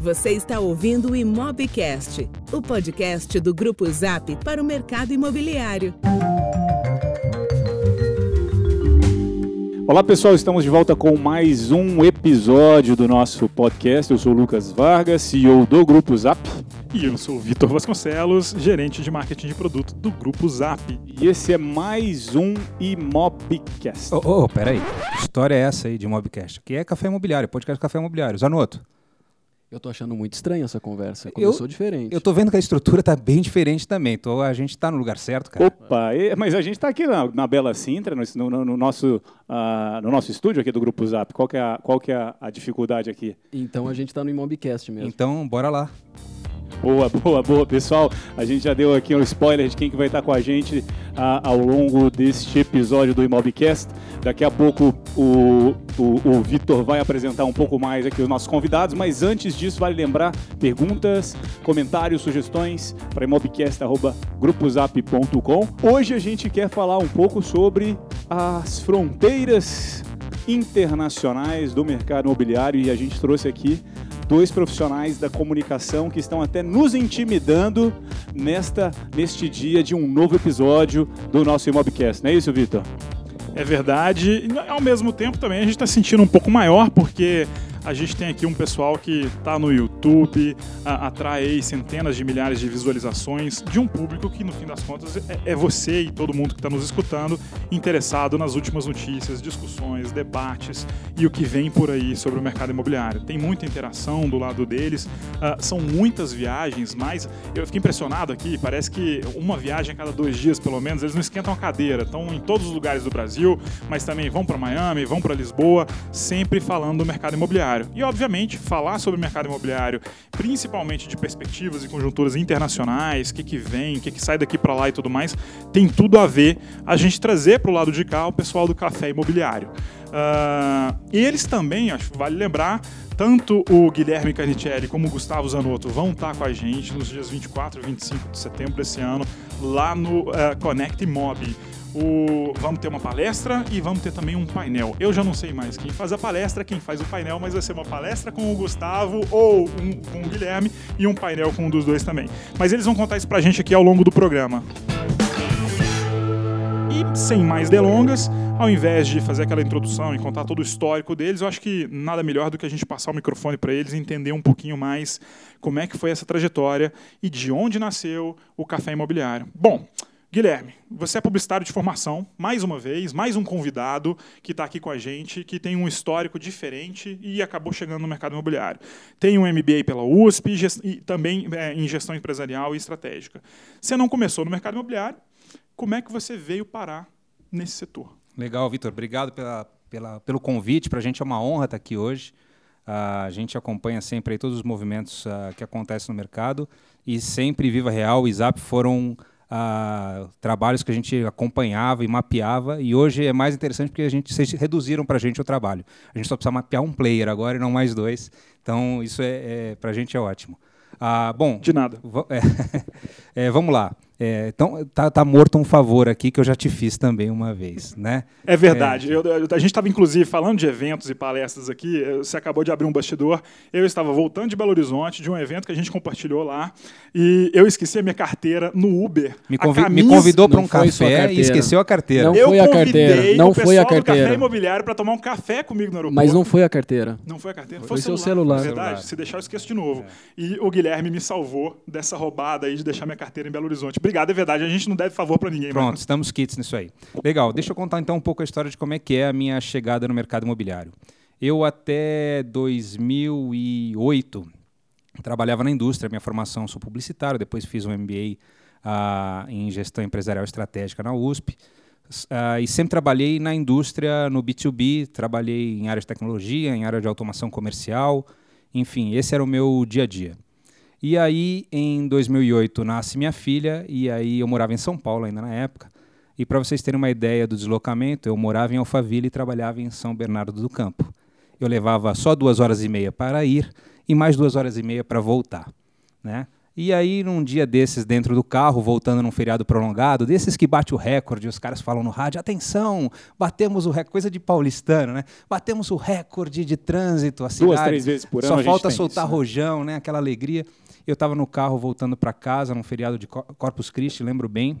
Você está ouvindo o Imobcast, o podcast do Grupo Zap para o mercado imobiliário. Olá pessoal, estamos de volta com mais um episódio do nosso podcast. Eu sou o Lucas Vargas, CEO do Grupo Zap. E eu sou o Vitor Vasconcelos, gerente de marketing de produto do Grupo Zap. E esse é mais um Imobcast. Ô, oh, oh, peraí. Que história é essa aí de Imobcast? Que é café imobiliário, podcast Café Imobiliário. Zanoto. Eu tô achando muito estranha essa conversa. Começou eu, diferente. Eu tô vendo que a estrutura tá bem diferente também. Tô, a gente tá no lugar certo, cara. Opa, e, mas a gente tá aqui na, na Bela Sintra, no, no, no nosso, uh, no nosso estúdio aqui do Grupo Zap. Qual que é a, qual que é a, a dificuldade aqui? Então a gente tá no Imobcast mesmo. Então, bora lá. Boa, boa, boa, pessoal. A gente já deu aqui um spoiler de quem que vai estar com a gente ah, ao longo deste episódio do Imobcast. Daqui a pouco o, o, o Vitor vai apresentar um pouco mais aqui os nossos convidados, mas antes disso, vale lembrar perguntas, comentários, sugestões para imobcast.grupozap.com. Hoje a gente quer falar um pouco sobre as fronteiras internacionais do mercado imobiliário e a gente trouxe aqui dois profissionais da comunicação que estão até nos intimidando nesta, neste dia de um novo episódio do nosso Imobcast. Não é isso, Vitor? É verdade. E, ao mesmo tempo também a gente está sentindo um pouco maior, porque a gente tem aqui um pessoal que está no YouTube, a, atrai centenas de milhares de visualizações de um público que, no fim das contas, é, é você e todo mundo que está nos escutando interessado nas últimas notícias, discussões, debates e o que vem por aí sobre o mercado imobiliário. Tem muita interação do lado deles, uh, são muitas viagens, mas eu fiquei impressionado aqui, parece que uma viagem a cada dois dias, pelo menos, eles não esquentam a cadeira, estão em todos os lugares do Brasil, mas também vão para Miami, vão para Lisboa, sempre falando do mercado imobiliário imobiliário. E, obviamente, falar sobre o mercado imobiliário, principalmente de perspectivas e conjunturas internacionais, o que, que vem, o que, que sai daqui para lá e tudo mais, tem tudo a ver a gente trazer para o lado de cá o pessoal do café imobiliário. Uh, e eles também, acho que vale lembrar, tanto o Guilherme Carnicelli como o Gustavo Zanotto vão estar com a gente nos dias 24 e 25 de setembro desse ano, lá no uh, Connect Mob. O, vamos ter uma palestra e vamos ter também um painel. Eu já não sei mais quem faz a palestra, quem faz o painel, mas vai ser uma palestra com o Gustavo ou um, com o Guilherme e um painel com um dos dois também. Mas eles vão contar isso pra gente aqui ao longo do programa. E sem mais delongas, ao invés de fazer aquela introdução e contar todo o histórico deles, eu acho que nada melhor do que a gente passar o microfone para eles e entender um pouquinho mais como é que foi essa trajetória e de onde nasceu o café imobiliário. Bom, Guilherme, você é publicitário de formação, mais uma vez, mais um convidado que está aqui com a gente, que tem um histórico diferente e acabou chegando no mercado imobiliário. Tem um MBA pela USP e também é, em gestão empresarial e estratégica. Você não começou no mercado imobiliário, como é que você veio parar nesse setor? Legal, Vitor. Obrigado pela, pela, pelo convite. Para a gente é uma honra estar aqui hoje. Uh, a gente acompanha sempre todos os movimentos uh, que acontecem no mercado e sempre Viva Real e Zap foram trabalhos que a gente acompanhava e mapeava, e hoje é mais interessante porque a gente, vocês reduziram para a gente o trabalho. A gente só precisa mapear um player agora e não mais dois, então isso é, é para a gente é ótimo. Uh, bom, de nada. É, vamos lá. É, então, tá, tá, morto um favor aqui que eu já te fiz também uma vez, né? É verdade. É. Eu, a gente estava, inclusive, falando de eventos e palestras aqui. Você acabou de abrir um bastidor. Eu estava voltando de Belo Horizonte, de um evento que a gente compartilhou lá, e eu esqueci a minha carteira no Uber. Me, convi camisa... me convidou para um café e esqueceu a carteira. Não eu foi a carteira. Não foi a carteira. café imobiliário para tomar um café comigo no aeroporto. Mas não foi a carteira. Não foi a carteira. Foi, foi o celular. É verdade. Celular. Se deixar, eu esqueço de novo. É. E o Guilherme me salvou dessa roubada aí de deixar minha carteira em Belo Horizonte. Obrigado, é verdade. A gente não deve favor para ninguém. Pronto, estamos kits nisso aí. Legal, deixa eu contar então um pouco a história de como é que é a minha chegada no mercado imobiliário. Eu até 2008 trabalhava na indústria, minha formação sou publicitário, depois fiz um MBA uh, ah, em gestão empresarial estratégica na USP. Uh, e sempre trabalhei na indústria, no B2B, trabalhei em área de tecnologia, em área de automação comercial, enfim, esse era o meu dia a dia. E aí, em 2008, nasce minha filha, e aí eu morava em São Paulo ainda na época. E para vocês terem uma ideia do deslocamento, eu morava em Alphaville e trabalhava em São Bernardo do Campo. Eu levava só duas horas e meia para ir e mais duas horas e meia para voltar. Né? E aí, num dia desses, dentro do carro, voltando num feriado prolongado, desses que bate o recorde, os caras falam no rádio: atenção, batemos o recorde, coisa de paulistano, né? Batemos o recorde de trânsito, a cidade. Duas, três vezes por ano. Só falta soltar isso, né? rojão, né? Aquela alegria. Eu estava no carro voltando para casa, num feriado de Corpus Christi, lembro bem.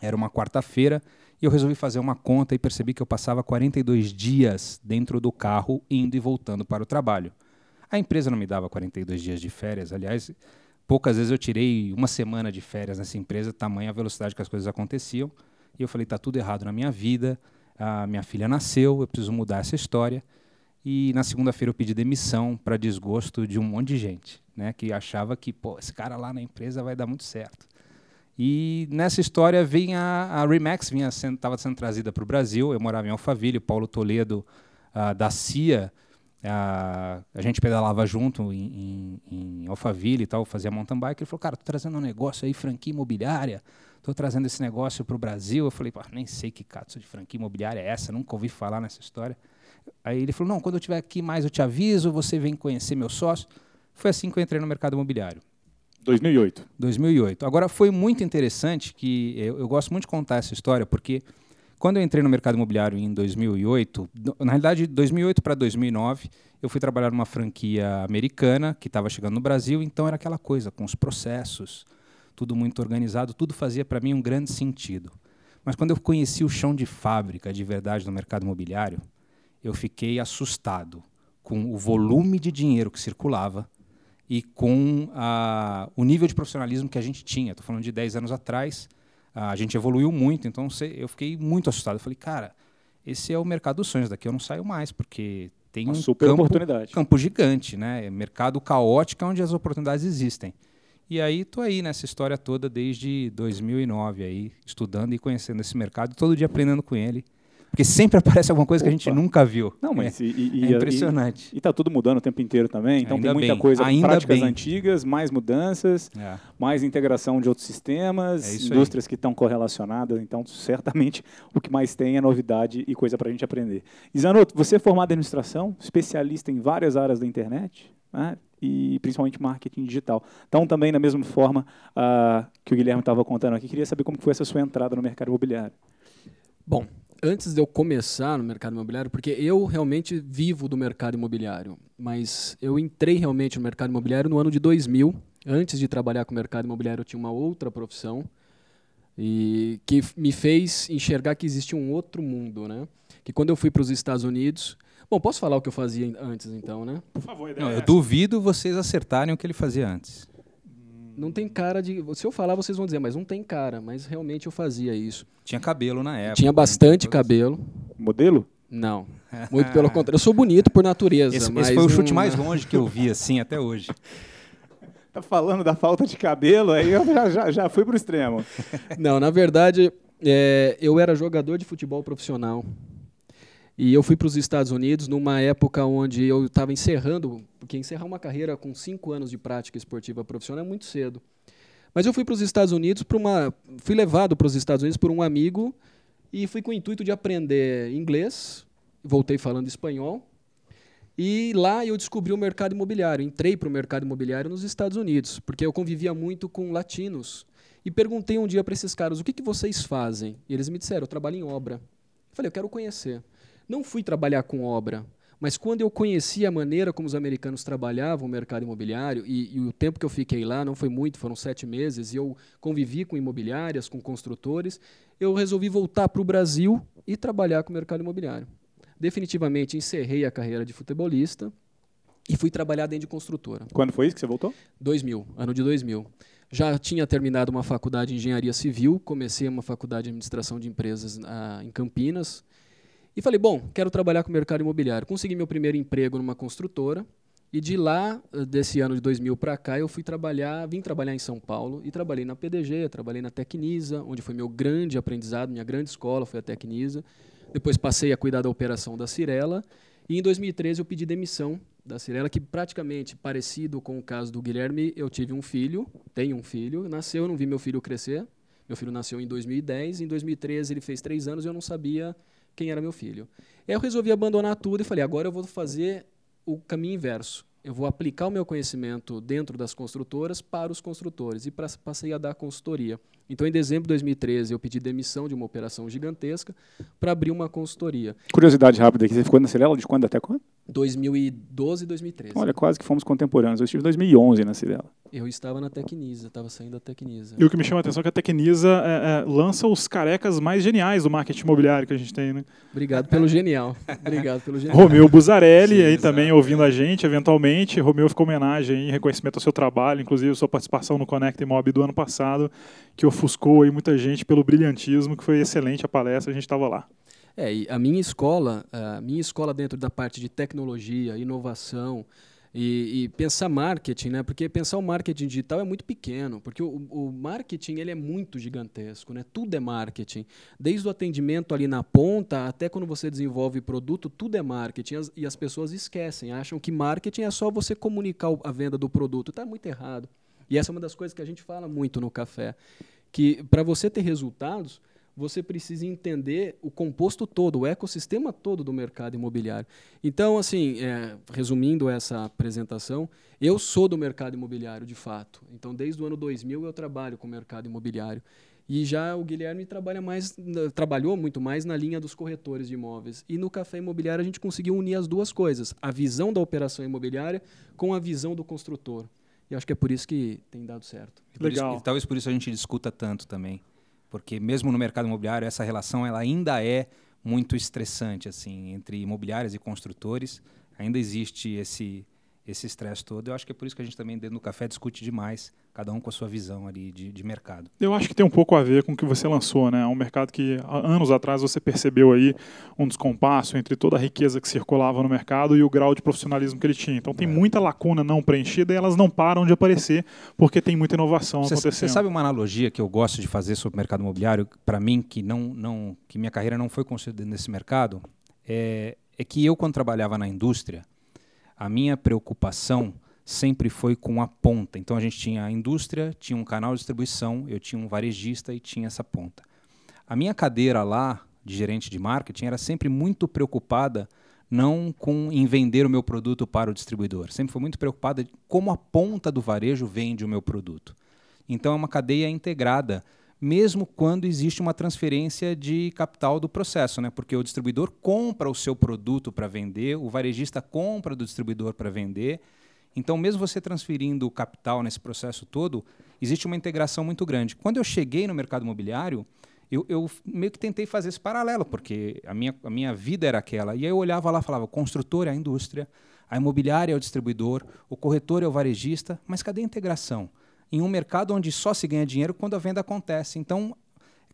Era uma quarta-feira. E eu resolvi fazer uma conta e percebi que eu passava 42 dias dentro do carro, indo e voltando para o trabalho. A empresa não me dava 42 dias de férias, aliás, poucas vezes eu tirei uma semana de férias nessa empresa, tamanha a velocidade que as coisas aconteciam. E eu falei: está tudo errado na minha vida, a minha filha nasceu, eu preciso mudar essa história. E na segunda-feira eu pedi demissão para desgosto de um monte de gente, né, que achava que, pô, esse cara lá na empresa vai dar muito certo. E nessa história vem a, Remax, estava sendo, sendo trazida para o Brasil. Eu morava em Alphaville, Paulo Toledo uh, da CIA, uh, a gente pedalava junto em, em, em, Alphaville e tal, fazia mountain bike. Ele falou, cara, tô trazendo um negócio aí, franquia imobiliária, tô trazendo esse negócio para o Brasil. Eu falei, nem sei que cato de franquia imobiliária é essa, nunca ouvi falar nessa história. Aí ele falou, não, quando eu estiver aqui mais eu te aviso, você vem conhecer meu sócio. Foi assim que eu entrei no mercado imobiliário. 2008. 2008. Agora, foi muito interessante que eu, eu, gosto muito de contar essa história, porque quando eu entrei no mercado imobiliário em 2008, na realidade, de 2008 para 2009, eu fui trabalhar numa franquia americana que estava chegando no Brasil, então era aquela coisa, com os processos, tudo muito organizado, tudo fazia para mim um grande sentido. Mas quando eu conheci o chão de fábrica de verdade no mercado imobiliário, eu fiquei assustado com o volume de dinheiro que circulava, e com a, o nível de profissionalismo que a gente tinha. Estou falando de 10 anos atrás, a gente evoluiu muito, então eu fiquei muito assustado. Eu falei, cara, esse é o mercado dos sonhos, daqui eu não saio mais, porque tem Uma um super campo, oportunidade. campo gigante, né? mercado caótico onde as oportunidades existem. E aí estou aí nessa história toda desde 2009 aí, estudando e conhecendo esse mercado, todo dia aprendendo com ele. Porque sempre aparece alguma coisa Opa. que a gente nunca viu. Não, mas é, e, e, é impressionante. E está tudo mudando o tempo inteiro também. Então Ainda tem muita bem. coisa, Ainda práticas bem. antigas, mais mudanças, É. mais integração de outros sistemas, É indústrias que estão correlacionadas. Então, certamente, o que mais tem é novidade e coisa para a gente aprender. Isanoto, você é formado em administração, especialista em várias áreas da internet, né? e principalmente marketing digital. Então, também da mesma forma ah, que o Guilherme estava contando aqui, queria saber como foi essa sua entrada no mercado imobiliário. Bom, antes de eu começar no mercado imobiliário, porque eu realmente vivo do mercado imobiliário, mas eu entrei realmente no mercado imobiliário no ano de 2000. Antes de trabalhar com o mercado imobiliário, eu tinha uma outra profissão e que me fez enxergar que existia um outro mundo, né? Que quando eu fui para os Estados Unidos, bom, posso falar o que eu fazia antes, então, né? Por favor, ideia Não, é eu essa. duvido vocês acertarem o que ele fazia antes. Não tem cara de. Se eu falar, vocês vão dizer, mas não tem cara. Mas realmente eu fazia isso. Tinha cabelo na época. Tinha né? bastante cabelo. Modelo? Não. Muito pelo contrário. Eu sou bonito por natureza. Esse, mas esse foi o não- chute mais longe que eu vi, assim, até hoje. Tá falando da falta de cabelo, aí eu já, já, já fui pro extremo. Não, na verdade, é, eu era jogador de futebol profissional. E eu fui para os Estados Unidos numa época onde eu estava encerrando, porque encerrar uma carreira com cinco anos de prática esportiva profissional é muito cedo. Mas eu fui para os Estados Unidos para uma, fui levado para os Estados Unidos por um amigo e fui com o intuito de aprender inglês. Voltei falando espanhol. E lá eu descobri o mercado imobiliário. Entrei para o mercado imobiliário nos Estados Unidos, porque eu convivia muito com latinos. E perguntei um dia para esses caras: o que, que vocês fazem? E eles me disseram: eu trabalho em obra. Eu falei: eu quero conhecer. Não fui trabalhar com obra, mas quando eu conheci a maneira como os americanos trabalhavam o mercado imobiliário, e, e o tempo que eu fiquei lá não foi muito, foram sete meses, e eu convivi com imobiliárias, com construtores, eu resolvi voltar para o Brasil e trabalhar com o mercado imobiliário. Definitivamente encerrei a carreira de futebolista e fui trabalhar dentro de construtora. Quando foi isso que você voltou? 2000, ano de 2000. Já tinha terminado uma faculdade de engenharia civil, comecei uma faculdade de administração de empresas ah, em Campinas. E falei, bom, quero trabalhar com o mercado imobiliário. Consegui meu primeiro emprego numa construtora. E de lá, eh, desse ano de 2000 para cá, eu fui trabalhar, vim trabalhar em São Paulo e trabalhei na PDG, trabalhei na Tecnisa, onde foi meu grande aprendizado, minha grande escola foi a Tecnisa. Depois passei a cuidar da operação da Cirela. E em 2013 eu pedi demissão da Cirela, que praticamente parecido com o caso do Guilherme, eu tive um filho, tenho um filho, nasceu, eu não vi meu filho crescer. Meu filho nasceu em 2010, em 2013 ele fez três anos e eu não sabia quem era meu filho. Eu resolvi abandonar tudo e falei, agora eu vou fazer o caminho inverso. eu vou aplicar o meu conhecimento dentro das construtoras para os construtores e passei a dar consultoria. Então, em dezembro de 2013, eu pedi demissão de uma operação gigantesca para abrir uma consultoria. Curiosidade rápida aqui, você ficou na Cirela de quando até quando? 2012 e 2013. Olha, quase que fomos contemporâneos. Eu estive em 2011 na Cirela. Eu estava na Tecnisa, estava saindo da Tecnisa. E o que me chama a atenção é que a Tecnisa é, é, lança os carecas mais geniais do marketing imobiliário que a gente tem, né? Obrigado pelo genial. Obrigado pelo genial. Romeu Buzarelli Sim, aí exato. também ouvindo a gente, eventualmente. Romeu ficou homenagem aí, em reconhecimento ao seu trabalho, inclusive sua participação no Connect Mob do ano passado, que ofuscou aí muita gente pelo brilhantismo, que foi excelente a palestra, a gente estava lá. É, e a minha escola, a minha escola dentro da parte de tecnologia, inovação e, e pensar marketing, né? Porque pensar o marketing digital é muito pequeno, porque o, o marketing ele é muito gigantesco, né? Tudo é marketing, desde o atendimento ali na ponta até quando você desenvolve produto, tudo é marketing As- e as pessoas esquecem, acham que marketing é só você comunicar a venda do produto, está muito errado. E essa é uma das coisas que a gente fala muito no café, que para você ter resultados você precisa entender o composto todo, o ecossistema todo do mercado imobiliário. Então, assim, é, resumindo essa apresentação, eu sou do mercado imobiliário, de fato. Então, desde o ano 2000 eu trabalho com o mercado imobiliário. E já o Guilherme trabalha mais, trabalhou muito mais na linha dos corretores de imóveis. E no café imobiliário a gente conseguiu unir as duas coisas: a visão da operação imobiliária com a visão do construtor. E acho que é por isso que tem dado certo. E por isso- Legal. e talvez por isso a gente discuta tanto também. Porque mesmo no mercado imobiliário, essa relação ela ainda é muito estressante assim entre imobiliários e construtores. Ainda existe esse esse estresse todo. Eu acho que é por isso que a gente também dentro do café discute demais, cada um com a sua visão ali de, de mercado. Eu acho que tem um pouco a ver com o que você lançou, né? É um mercado que há anos atrás você percebeu aí um descompasso entre toda a riqueza que circulava no mercado e o grau de profissionalismo que ele tinha. Então tem muita lacuna não preenchida e elas não param de aparecer porque tem muita inovação Você acontecendo. sabe uma analogia que eu gosto de fazer sobre o mercado imobiliário, para mim, que não, não, que minha carreira não foi construída nesse mercado, é, é que eu, quando trabalhava na indústria, a minha preocupação sempre foi com a ponta. Então a gente tinha a indústria, tinha um canal de distribuição, eu tinha um varejista e tinha essa ponta. A minha cadeira lá, de gerente de marketing, era sempre muito preocupada não com em vender o meu produto para o distribuidor, sempre foi muito preocupada de como a ponta do varejo vende o meu produto. Então é uma cadeia integrada, mesmo quando existe uma transferência de capital do processo, né? Porque o distribuidor compra o seu produto para vender, o varejista compra do distribuidor para vender. Então, mesmo você transferindo o capital nesse processo todo, existe uma integração muito grande. Quando eu cheguei no mercado imobiliário, eu, eu meio que tentei fazer esse paralelo, porque a minha, a minha vida era aquela. E aí eu olhava lá e falava: o construtor é a indústria, a imobiliária é o distribuidor, o corretor é o varejista, mas cadê a integração? Em um mercado onde só se ganha dinheiro quando a venda acontece. Então,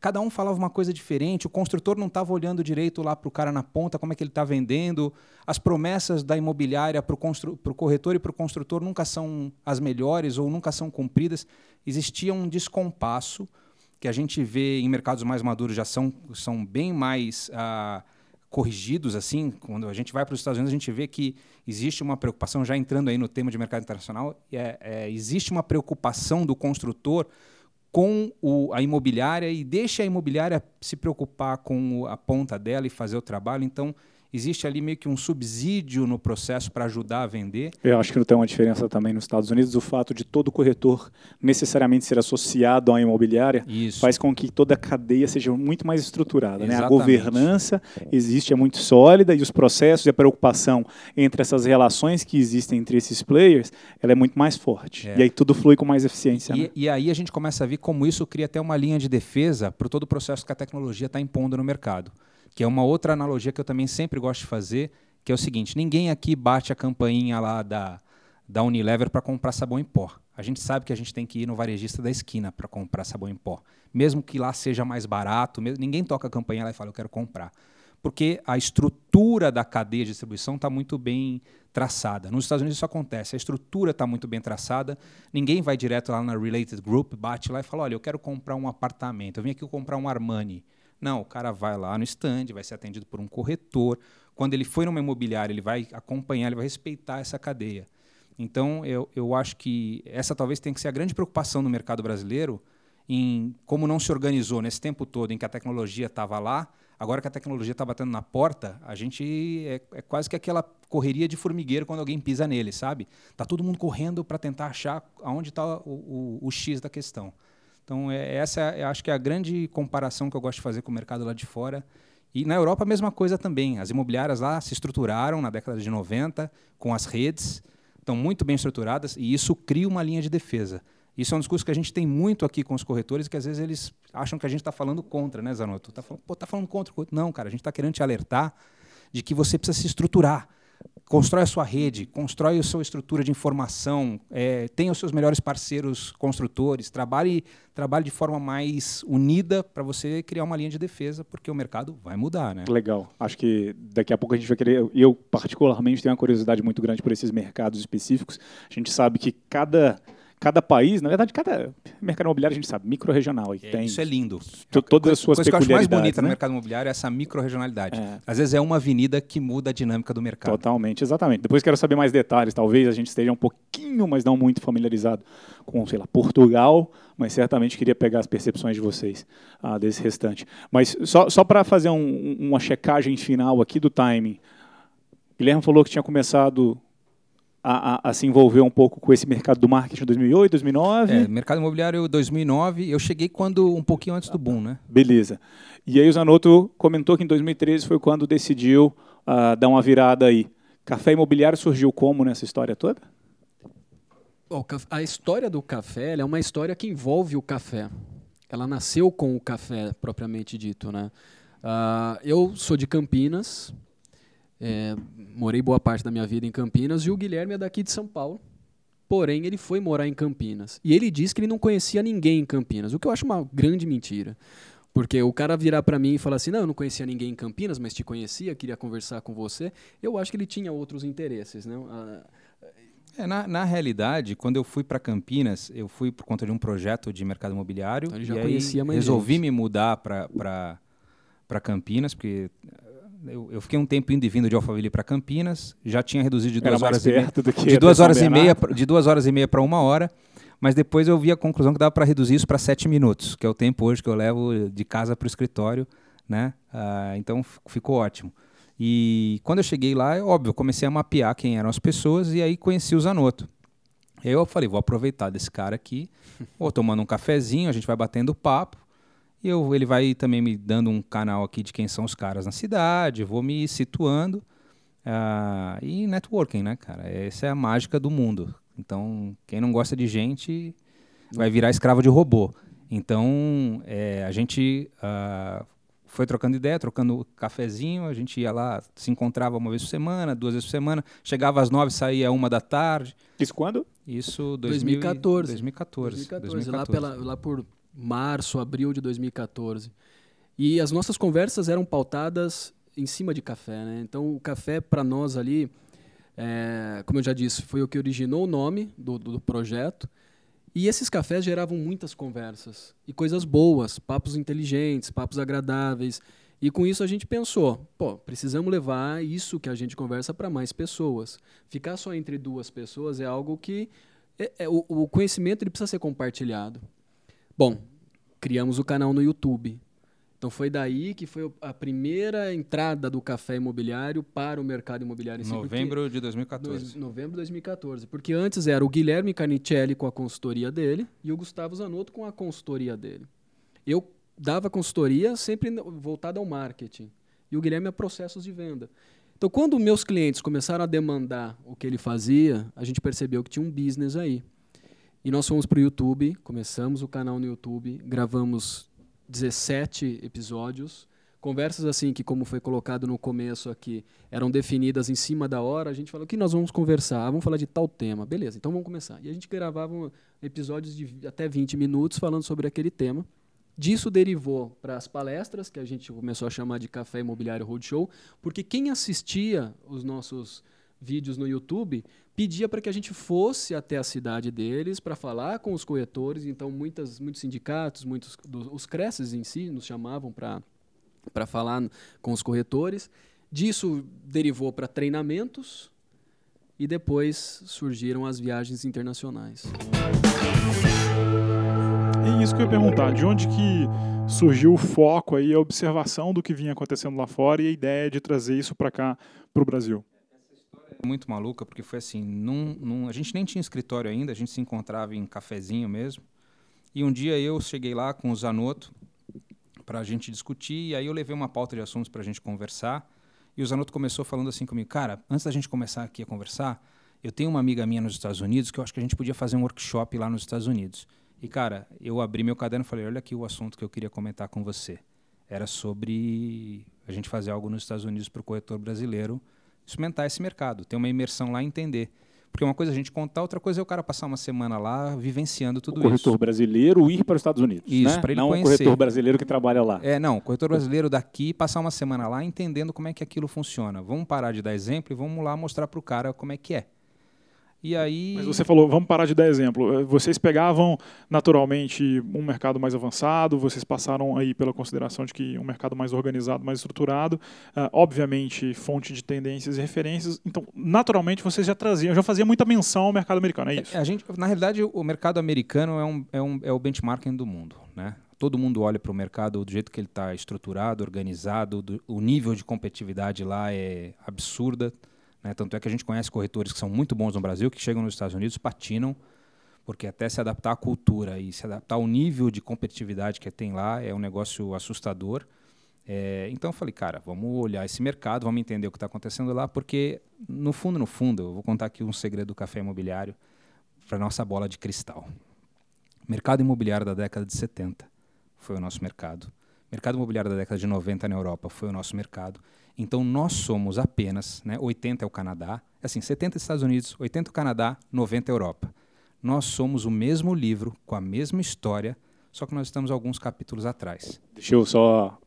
cada um falava uma coisa diferente, o construtor não estava olhando direito lá para o cara na ponta, como é que ele está vendendo, as promessas da imobiliária para o corretor e para o construtor nunca são as melhores ou nunca são cumpridas. Existia um descompasso que a gente vê em mercados mais maduros já são, são bem mais ah, corrigidos assim. Quando a gente vai para os Estados Unidos, a gente vê que existe uma preocupação, já entrando aí no tema de mercado internacional, é, é, existe uma preocupação do construtor com o, a imobiliária e deixa a imobiliária se preocupar com a ponta dela e fazer o trabalho. Então, existe ali meio que um subsídio no processo para ajudar a vender. Eu acho que não tem uma diferença também nos Estados Unidos. O fato de todo corretor necessariamente ser associado à imobiliária Isso. faz com que toda a cadeia seja muito mais estruturada. Né? A governança existe, é muito sólida e os processos e a preocupação entre essas relações que existem entre esses players, ela é muito mais forte. É. E aí tudo flui com mais eficiência. né? E, e aí a gente começa a ver como isso cria até uma linha de defesa para todo o processo que a tecnologia está impondo no mercado. Que é uma outra analogia que eu também sempre gosto de fazer, que é o seguinte: ninguém aqui bate a campainha lá da, da Unilever para comprar sabão em pó. A gente sabe que a gente tem que ir no varejista da esquina para comprar sabão em pó. Mesmo que lá seja mais barato, mesmo, ninguém toca a campainha lá e fala, eu quero comprar. Porque a estrutura da cadeia de distribuição está muito bem traçada. Nos Estados Unidos isso acontece, a estrutura está muito bem traçada, ninguém vai direto lá na Related Group, bate lá e fala, olha, eu quero comprar um apartamento, eu vim aqui comprar um Armani. Não, o cara vai lá no stand, vai ser atendido por um corretor. Quando ele foi numa imobiliária, ele vai acompanhar, ele vai respeitar essa cadeia. Então, eu, eu acho que essa talvez tenha que ser a grande preocupação no mercado brasileiro em como não se organizou nesse tempo todo em que a tecnologia estava lá, Agora que a tecnologia está batendo na porta, a gente é, é, quase que aquela correria de formigueiro quando alguém pisa nele, sabe? Tá todo mundo correndo para tentar achar aonde está o, o, o, X da questão. Então, é, essa é, acho que é a grande comparação que eu gosto de fazer com o mercado lá de fora. E na Europa a mesma coisa também. As imobiliárias lá se estruturaram na década de 90 com as redes, estão muito bem estruturadas e isso cria uma linha de defesa. Isso é um discurso que a gente tem muito aqui com os corretores, que às vezes eles acham que a gente está falando contra, né, Zanotto? Está falando, tá falando contra. Não, cara, a gente está querendo te alertar de que você precisa se estruturar. Constrói a sua rede, constrói a sua estrutura de informação, é, tenha os seus melhores parceiros construtores, trabalhe, trabalhe de forma mais unida para você criar uma linha de defesa, porque o mercado vai mudar. Né? Legal. Acho que daqui a pouco a gente vai querer. Eu, particularmente, tenho uma curiosidade muito grande por esses mercados específicos. A gente sabe que cada cada país, na verdade, cada mercado imobiliário a gente sabe, micro-regional. É, tem isso é lindo. Todas as suas coisa que eu acho mais bonita né? no mercado imobiliário é essa micro-regionalidade. É. Às vezes é uma avenida que muda a dinâmica do mercado. Totalmente, exatamente. Depois quero saber mais detalhes. Talvez a gente esteja um pouquinho, mas não muito familiarizado com, sei lá, Portugal, mas certamente queria pegar as percepções de vocês ah, desse restante. Mas só, só para fazer um, uma checagem final aqui do timing. Guilherme falou que tinha começado a, a, a, se envolver um pouco com esse mercado do marketing em 2008, 2009? É, mercado imobiliário 2009, eu cheguei quando um pouquinho antes do boom, né? Beleza. E aí o Zanotto comentou que em 2013 foi quando decidiu uh, dar uma virada aí. Café imobiliário surgiu como nessa história toda? a história do café é uma história que envolve o café. Ela nasceu com o café propriamente dito, né? Uh, eu sou de Campinas, é, morei boa parte da minha vida em Campinas e o Guilherme é daqui de São Paulo. Porém, ele foi morar em Campinas. E ele disse que ele não conhecia ninguém em Campinas, o que eu acho uma grande mentira. Porque o cara virar para mim e falar assim: não, eu não conhecia ninguém em Campinas, mas te conhecia, queria conversar com você. Eu acho que ele tinha outros interesses. Né? É, na, na, realidade, quando eu fui para Campinas, eu fui por conta de um projeto de mercado imobiliário. Então, ele já e conhecia mais resolvi gente. me mudar para Campinas, porque eu, eu, fiquei um tempo indo e vindo de Alphaville para Campinas, já tinha reduzido de duas horas e meia, de duas horas e meia, de duas horas e meia para uma hora, mas depois eu vi a conclusão que dava para reduzir isso para sete minutos, que é o tempo hoje que eu levo de casa para o escritório, né? Ah, então ficou ótimo. E quando eu cheguei lá, é óbvio, comecei a mapear quem eram as pessoas e aí conheci o Zanotto. Aí eu falei, vou aproveitar desse cara aqui, vou tomando um cafezinho, a gente vai batendo papo. E eu, ele vai também me dando um canal aqui de quem são os caras na cidade, vou me situando. Uh, e networking, né, cara? Essa é a mágica do mundo. Então, quem não gosta de gente vai virar escravo de robô. Então, é, a gente uh, foi trocando ideia, trocando cafezinho, a gente ia lá, se encontrava uma vez por semana, duas vezes por semana, chegava às nove, saía uma da tarde. Isso quando? Isso 2014. 2014. 2014. 2014. Lá, pela, lá por março, abril de 2014. E as nossas conversas eram pautadas em cima de café. Né? Então, o café, para nós ali, é, como eu já disse, foi o que originou o nome do, do, projeto. E esses cafés geravam muitas conversas e coisas boas, papos inteligentes, papos agradáveis. E com isso a gente pensou, pô, precisamos levar isso que a gente conversa para mais pessoas. Ficar só entre duas pessoas é algo que é, é, o, o, conhecimento ele precisa ser compartilhado. Bom, criamos o canal no YouTube. Então foi daí que foi a primeira entrada do café imobiliário para o mercado imobiliário em si. Novembro de 2014. Dois, novembro de 2014. Porque antes era o Guilherme Carnicelli com a consultoria dele e o Gustavo Zanotto com a consultoria dele. Eu dava consultoria sempre voltada ao marketing. E o Guilherme a processos de venda. Então, quando meus clientes começaram a demandar o que ele fazia, a gente percebeu que tinha um business aí. E nós fomos para o YouTube, começamos o canal no YouTube, gravamos 17 episódios. Conversas assim que, como foi colocado no começo aqui, eram definidas em cima da hora. A gente falou que nós vamos conversar, vamos falar de tal tema. Beleza, então vamos começar. E a gente gravava episódios de até 20 minutos falando sobre aquele tema. Disso derivou para as palestras, que a gente começou a chamar de Café Imobiliário Roadshow, porque quem assistia os nossos vídeos no YouTube pedia para que a gente fosse até a cidade deles para falar com os corretores. Então, muitas, muitos sindicatos, muitos dos, os creches em si nos chamavam para falar com os corretores. Disso derivou para treinamentos e depois surgiram as viagens internacionais. E isso que eu ia perguntar, de onde que surgiu o foco aí, a observação do que vinha acontecendo lá fora e a ideia de trazer isso para cá, para o Brasil? Muito maluca, porque foi assim, num, num, a gente nem tinha escritório ainda, a gente se encontrava em cafezinho mesmo. E um dia eu cheguei lá com o Zanotto para a gente discutir, e aí eu levei uma pauta de assuntos para a gente conversar. E o Zanotto começou falando assim comigo, cara, antes da gente começar aqui a conversar, eu tenho uma amiga minha nos Estados Unidos que eu acho que a gente podia fazer um workshop lá nos Estados Unidos. E, cara, eu abri meu caderno e falei, olha aqui o assunto que eu queria comentar com você. Era sobre a gente fazer algo nos Estados Unidos para o corretor brasileiro experimentar esse mercado, ter uma imersão lá e entender. Porque uma coisa é a gente contar, outra coisa é o cara passar uma semana lá vivenciando tudo isso. O corretor isso. brasileiro ir para os Estados Unidos. Isso, né? para ele não conhecer. o corretor brasileiro que trabalha lá. É, não, o corretor brasileiro daqui passar uma semana lá entendendo como é que aquilo funciona. Vamos parar de dar exemplo e vamos lá mostrar para o cara como é que é. E aí... Mas você falou, vamos parar de dar exemplo. Eh, vocês pegavam naturalmente um mercado mais avançado, vocês passaram aí pela consideração de que um mercado mais organizado, mais estruturado, uh, obviamente fonte de tendências e referências. Então, naturalmente vocês já traziam, já faziam muita menção ao mercado americano, é isso? A gente, na realidade, o mercado americano é, um, é, um, é o benchmarking do mundo, né? Todo mundo olha para o mercado do jeito que ele está estruturado, organizado, do, o nível de competitividade lá é absurda. Né? Tanto é que a gente conhece corretores que são muito bons no Brasil, que chegam nos Estados Unidos, patinam, porque até se adaptar à cultura e se adaptar ao nível de competitividade que tem lá é um negócio assustador. É, então eu falei, cara, vamos olhar esse mercado, vamos entender o que está acontecendo lá, porque no fundo, no fundo, eu vou contar aqui um segredo do café imobiliário para nossa bola de cristal. Mercado imobiliário da década de 70 foi o nosso mercado. Mercado imobiliário da década de 90 na Europa foi o nosso mercado. Então nós somos apenas, né, 80 é o Canadá, assim, 70 Estados Unidos, 80 o Canadá, 90 a Europa. Nós somos o mesmo livro, com a mesma história, só que nós estamos alguns capítulos atrás. Deixa eu só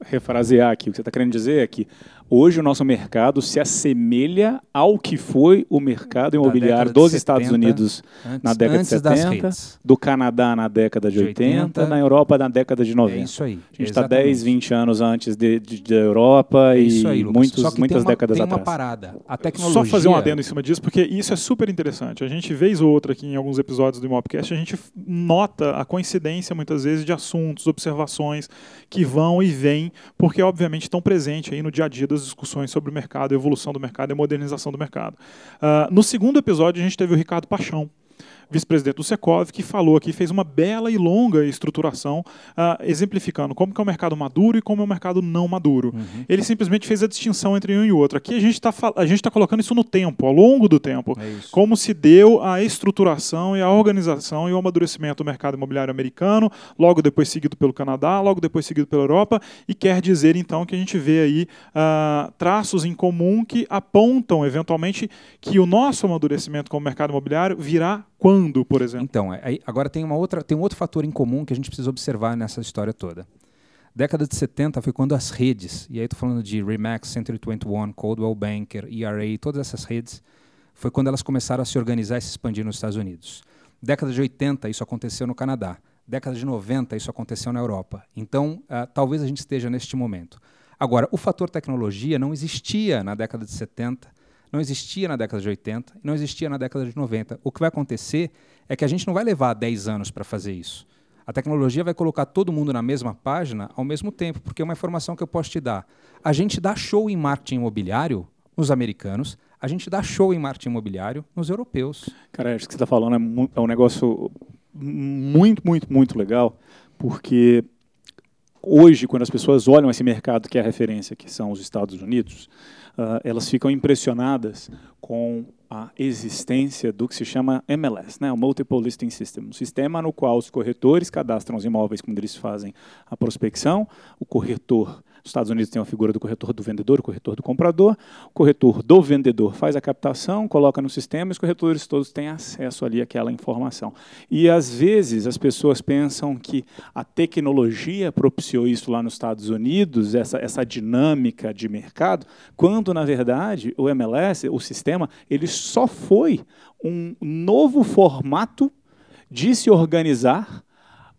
refrasear aqui. O que você está querendo dizer é que hoje o nosso mercado se assemelha ao que foi o mercado imobiliário dos 70, Estados Unidos antes, na década de 70, do Canadá na década de, de 80, 80, na Europa na década de 90. É isso aí. A gente está 10, 20 anos antes de, de, da Europa é e aí, muitos, muitas uma, décadas tem atrás. uma parada. A tecnologia... Só fazer um adendo em cima disso, porque isso é super interessante. A gente, vez ou outra aqui em alguns episódios do Imopcast, a gente nota a coincidência muitas vezes de assuntos, observações que vão e vêm, porque obviamente estão presentes aí no dia a dia das discussões sobre o mercado, evolução do mercado e modernização do mercado. Uh, no segundo episódio, a gente teve o Ricardo Paixão, vice-presidente do Secov, que falou aqui, fez uma bela e longa estruturação, uh, exemplificando como que é o mercado maduro e como é o mercado não maduro. Uhum. Ele simplesmente fez a distinção entre um e outro. Aqui a gente está tá colocando isso no tempo, ao longo do tempo, é como se deu a estruturação e a organização e o amadurecimento do mercado imobiliário americano, logo depois seguido pelo Canadá, logo depois seguido pela Europa, e quer dizer então que a gente vê aí uh, traços em comum que apontam eventualmente que o nosso amadurecimento como mercado imobiliário virá quando, por exemplo? Então, aí, agora tem, uma outra, tem um outro fator em comum que a gente precisa observar nessa história toda. Década de 70 foi quando as redes, e aí estou falando de Remax, Century 21, Coldwell Banker, ERA, todas essas redes, foi quando elas começaram a se organizar e se expandir nos Estados Unidos. Década de 80, isso aconteceu no Canadá. Década de 90, isso aconteceu na Europa. Então, uh, talvez a gente esteja neste momento. Agora, o fator tecnologia não existia na década de 70, não existia na década de 80 e não existia na década de 90. O que vai acontecer é que a gente não vai levar 10 anos para fazer isso. A tecnologia vai colocar todo mundo na mesma página ao mesmo tempo, porque é uma informação que eu posso te dar. A gente dá show em marketing imobiliário nos americanos, a gente dá show em marketing imobiliário nos europeus. Cara, acho que você está falando é, é um negócio muito, muito, muito legal, porque hoje, quando as pessoas olham esse mercado que é a referência, que são os Estados Unidos, uh, elas ficam impressionadas com a existência do que se chama MLS, né, o Multiple Listing System, um sistema no qual os corretores cadastram os imóveis quando eles fazem a prospecção, o corretor nos Estados Unidos tem a figura do corretor do vendedor, o corretor do comprador. O corretor do vendedor faz a captação, coloca no sistema e os corretores todos têm acesso ali àquela informação. E às vezes as pessoas pensam que a tecnologia propiciou isso lá nos Estados Unidos, essa, essa dinâmica de mercado, quando na verdade o MLS, o sistema, ele só foi um novo formato de se organizar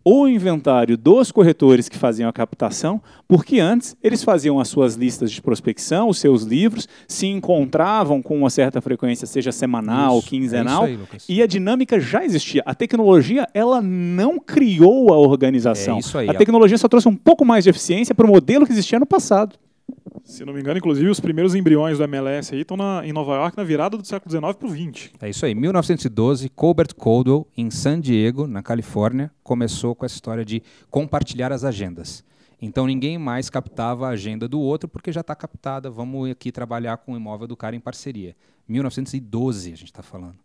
o inventário dos corretores que faziam a captação, porque antes eles faziam as suas listas de prospecção, os seus livros, se encontravam com uma certa frequência, seja semanal, Isso, quinzenal, é aí, e a dinâmica já existia. A tecnologia, ela não criou a organização. É isso aí. A tecnologia só trouxe um pouco mais de eficiência para o modelo que existia no passado. Se não me engano, inclusive, os primeiros embriões do MLS aí estão em Nova York na virada do século XIX para o XX. É isso aí. 1912, Colbert Caldwell, em San Diego, na Califórnia, começou com essa história de compartilhar as agendas. Então ninguém mais captava a agenda do outro porque já está captada. Vamos aqui trabalhar com o imóvel do cara em parceria. 1912 a gente está falando.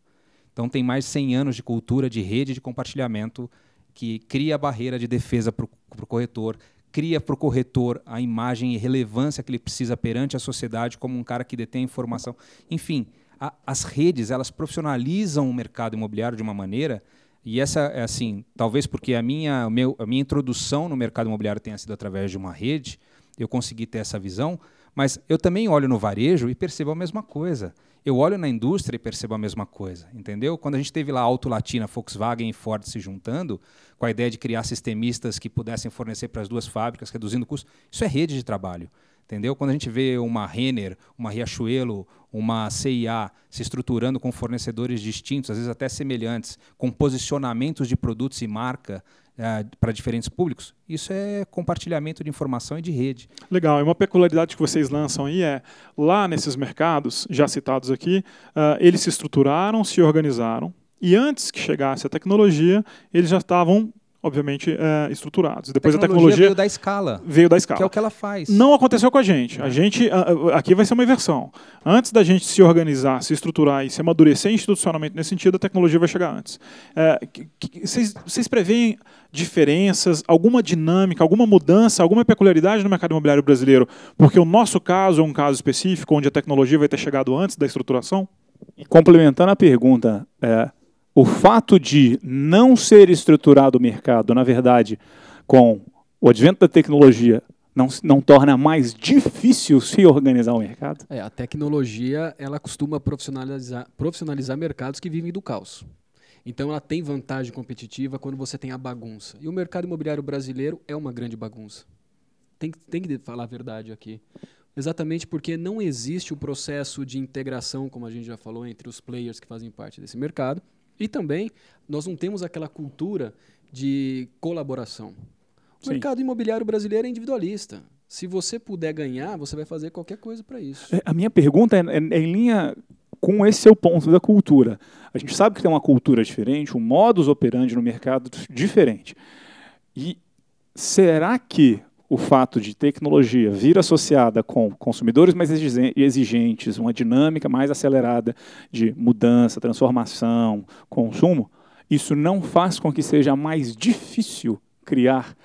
Então tem mais de 100 anos de cultura de rede de compartilhamento que cria a barreira de defesa para o corretor, cria para o corretor a imagem e relevância que ele precisa perante a sociedade como um cara que detém informação. Enfim, a- as redes elas profissionalizam o mercado imobiliário de uma maneira e essa é assim, talvez porque a minha, meu, a minha introdução no mercado imobiliário tenha sido através de uma rede, eu consegui ter essa visão, mas eu também olho no varejo e percebo a mesma coisa. Eu olho na indústria e percebo a mesma coisa, entendeu? Quando a gente teve lá Auto Latina, Volkswagen e Ford se juntando, com a ideia de criar sistemistas que pudessem fornecer para as duas fábricas, reduzindo custos, isso é rede de trabalho. Entendeu? Quando a gente vê uma Renner, uma Riachuelo, uma CIA se estruturando com fornecedores distintos, às vezes até semelhantes, com posicionamentos de produtos e marca para diferentes públicos, isso é compartilhamento de informação e de rede. Legal, e uma peculiaridade que vocês lançam aí é, lá nesses mercados, já citados aqui, ah, eles se estruturaram, se organizaram, e antes que chegasse a tecnologia, eles já estavam, obviamente, eh, estruturados. Depois a tecnologia veio da escala, veio da que é escala. o que ela faz. Não aconteceu com a gente. A gente ah, ah, aqui vai ser uma inversão. Antes da gente se organizar, se estruturar e se amadurecer institucionalmente nesse sentido, a tecnologia vai chegar antes. É, Vocês vocês preveem diferenças, alguma dinâmica, alguma mudança, alguma peculiaridade no mercado imobiliário brasileiro? Porque o nosso caso é um caso específico onde a tecnologia vai ter chegado antes da estruturação? E complementando a pergunta, é, o fato de não ser estruturado o mercado, na verdade, com o advento da tecnologia, não, não torna mais difícil se organizar o mercado? É, a tecnologia ela costuma profissionalizar, profissionalizar mercados que vivem do caos. Então ela tem vantagem competitiva quando você tem a bagunça. E o mercado imobiliário brasileiro é uma grande bagunça. Tem, tem que falar a verdade aqui. Exatamente porque não existe o processo de integração, como a gente já falou, entre os players que fazem parte desse mercado. E também nós não temos aquela cultura de colaboração. O Sim. mercado imobiliário brasileiro é individualista. Se você puder ganhar, você vai fazer qualquer coisa para isso. É, A minha pergunta é, é- é em linha com esse seu ponto da cultura. A gente sabe que tem uma cultura diferente, um modus operandi no mercado diferente. E será que o fato de tecnologia vir associada com consumidores mais exigen- exigentes, uma dinâmica mais acelerada de mudança, transformação, consumo, isso não faz com que seja mais difícil criar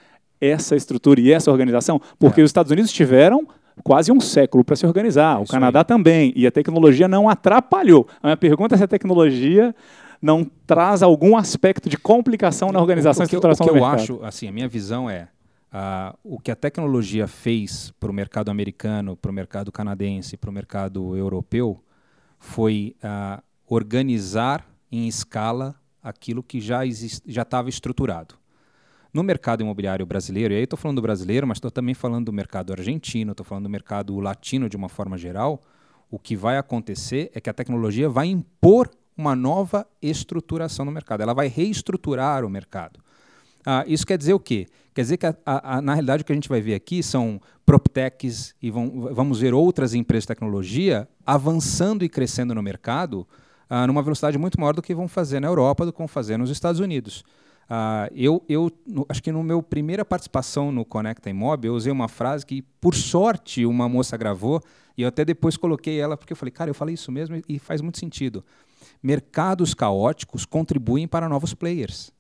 essa estrutura e essa organização? Porque os Estados Unidos tiveram quase um século para se organizar, o Isso Canadá também, e a tecnologia não atrapalhou. A minha pergunta é se a tecnologia não traz algum aspecto de complicação na organização o e que, eu- estruturação o que eu acho, assim, a minha visão é ah, o que a tecnologia fez para o mercado americano, para o mercado canadense, para o mercado europeu, foi ah, organizar em escala aquilo que já estava estruturado. No mercado imobiliário brasileiro, e aí estou falando do brasileiro, mas estou também falando do mercado argentino, estou falando do mercado latino de uma forma geral, o que vai acontecer é que a tecnologia vai impor uma nova estruturação no mercado. Ela vai reestruturar o mercado. Ah, isso quer dizer o quê? Quer dizer que, a- a- na realidade, o que a gente vai ver aqui são proptechs e vão- vamos ver outras empresas de tecnologia avançando e crescendo no mercado ah, numa velocidade muito maior do que vão fazer na Europa, do que vão fazer nos Estados Unidos. Ah, eu, eu no- acho que no meu primeira participação no Conecta Imob, eu usei uma frase que, por sorte, uma moça gravou e eu até depois coloquei ela porque eu falei, cara, eu falei isso mesmo e faz muito sentido. Mercados caóticos contribuem para novos players.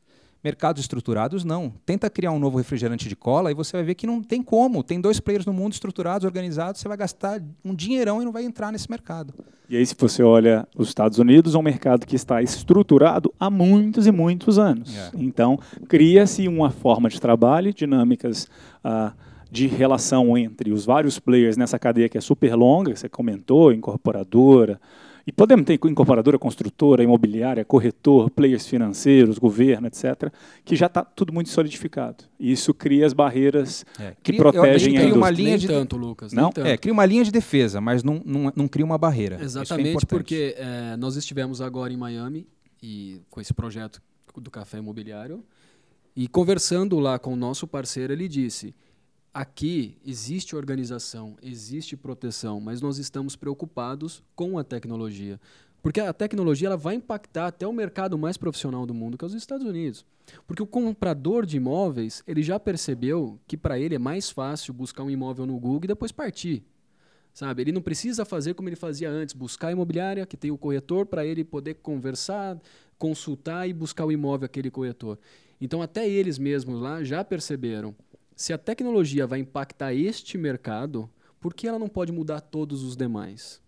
Mercados estruturados, não. Tenta criar um novo refrigerante de cola e você vai ver que não tem como. Tem dois players no mundo estruturados, organizados, você vai gastar um dinheirão e não vai entrar nesse mercado. E aí, se você olha os Estados Unidos, é um mercado que está estruturado há muitos e muitos anos. É. Então, cria-se uma forma de trabalho, dinâmicas ah, de relação entre os vários players nessa cadeia que é super longa, que você comentou, incorporadora e podemos ter incorporadora, construtora, imobiliária, corretor, players financeiros, governo, etc., que já está tudo muito solidificado. E isso cria as barreiras é, que cria, protegem a indústria. Uma linha de tanto, Lucas. Não? É, cria uma linha de defesa, mas não, não, não cria uma barreira. É Exatamente, é porque é, nós estivemos agora em Miami e com esse projeto do café imobiliário e conversando lá com o nosso parceiro, ele disse Aqui existe organização, existe proteção, mas nós estamos preocupados com a tecnologia. Porque a tecnologia ela vai impactar até o mercado mais profissional do mundo, que é os Estados Unidos. Porque o comprador de imóveis, ele já percebeu que para ele é mais fácil buscar um imóvel no Google e depois partir. Sabe? Ele não precisa fazer como ele fazia antes, buscar a imobiliária, que tem o corretor, para ele poder conversar, consultar e buscar o imóvel aquele corretor. Então até eles mesmos lá já perceberam se a tecnologia vai impactar este mercado, por que ela não pode mudar todos os demais?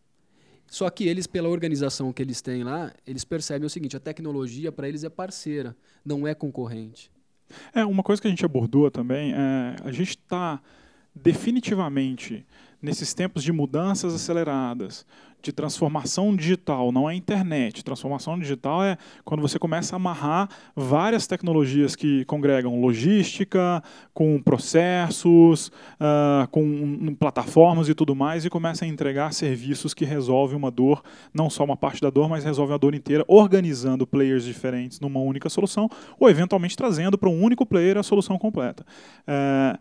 Só que eles, pela organização que eles têm lá, eles percebem o seguinte: a tecnologia para eles é parceira, não é concorrente. É, uma coisa que a gente abordou também é a gente está definitivamente nesses tempos de mudanças aceleradas, de transformação digital, não é internet. Transformação digital é quando você começa a amarrar várias tecnologias que congregam logística, com processos, uh, com plataformas e tudo mais, e começa a entregar serviços que resolvem uma dor, não só uma parte da dor, mas resolvem a dor inteira, organizando players diferentes numa única solução, ou eventualmente trazendo para um único player a solução completa. Uh,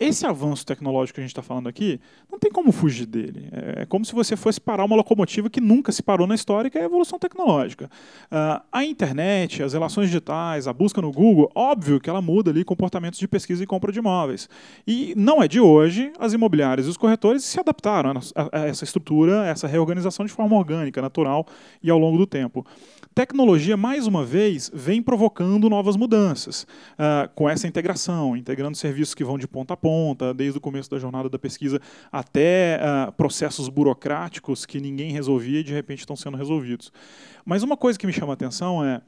esse avanço tecnológico que a gente está falando aqui, não tem como fugir dele. É, é como se você fosse parar uma locomotiva que nunca se parou na história, que é a evolução tecnológica. Uh, a internet, as relações digitais, a busca no Google, óbvio que ela muda ali comportamentos de pesquisa e compra de imóveis. E não é de hoje, as imobiliárias e os corretores se adaptaram a, essa estrutura, a essa reorganização de forma orgânica, natural e ao longo do tempo. Tecnologia, mais uma vez, vem provocando novas mudanças, uh, com essa integração, integrando serviços que vão de ponta a ponta, desde o começo da jornada da pesquisa até uh, processos burocráticos que ninguém resolvia e de repente estão sendo resolvidos. Mas uma coisa que me chama a atenção é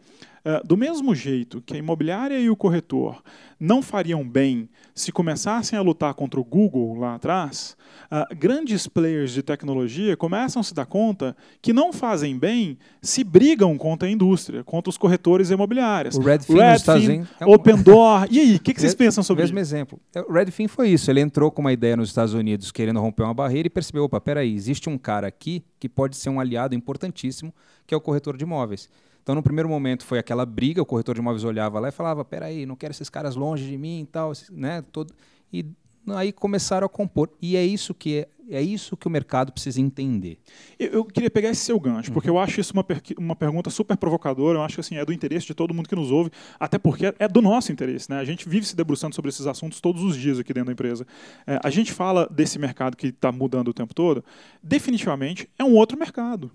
do mesmo jeito que a imobiliária e o corretor não fariam bem se começassem a lutar contra o Google lá atrás, uh, grandes players de tecnologia começam a se dar conta que não fazem bem se brigam contra a indústria, contra os corretores imobiliários. O Redfin, Redfin é. Open Door. E aí, o que, que, vocês pensam sobre isso? Mesmo exemplo. É, o Redfin foi isso. Ele entrou com uma ideia nos Estados Unidos querendo romper uma barreira e percebeu, opa, peraí, existe um cara aqui que pode ser um aliado importantíssimo, que é o corretor de imóveis. Então, no primeiro momento, foi aquela briga, o corretor de imóveis olhava lá e falava, peraí, não quero esses caras longe de mim e tal, né? Todo... E aí começaram a compor. E é isso que é, é isso que o mercado precisa entender. Eu, eu queria pegar esse seu gancho, uhum. porque eu acho isso uma, per uma pergunta super provocadora, eu acho que assim, é do interesse de todo mundo que nos ouve, até porque é do nosso interesse. Né? A gente vive se debruçando sobre esses assuntos todos os dias aqui dentro da empresa. É, a gente fala desse mercado que está mudando o tempo todo, definitivamente é um outro mercado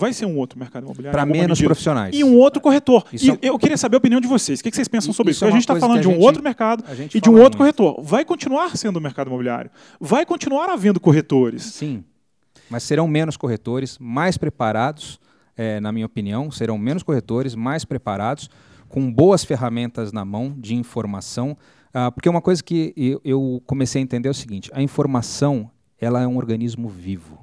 vai ser um outro mercado imobiliário. Para menos medida. profissionais. E um outro corretor. Isso e é... eu queria saber a opinião de vocês. O que vocês pensam sobre isso? isso? É a gente está falando de um gente, outro mercado e de um outro muito. corretor. Vai continuar sendo o mercado imobiliário. Vai continuar havendo corretores. Sim. Mas serão menos corretores, mais preparados, é, na minha opinião, serão menos corretores, mais preparados, com boas ferramentas na mão de informação. Ah, porque uma coisa que eu, eu comecei a entender é o seguinte: a informação ela é um organismo vivo.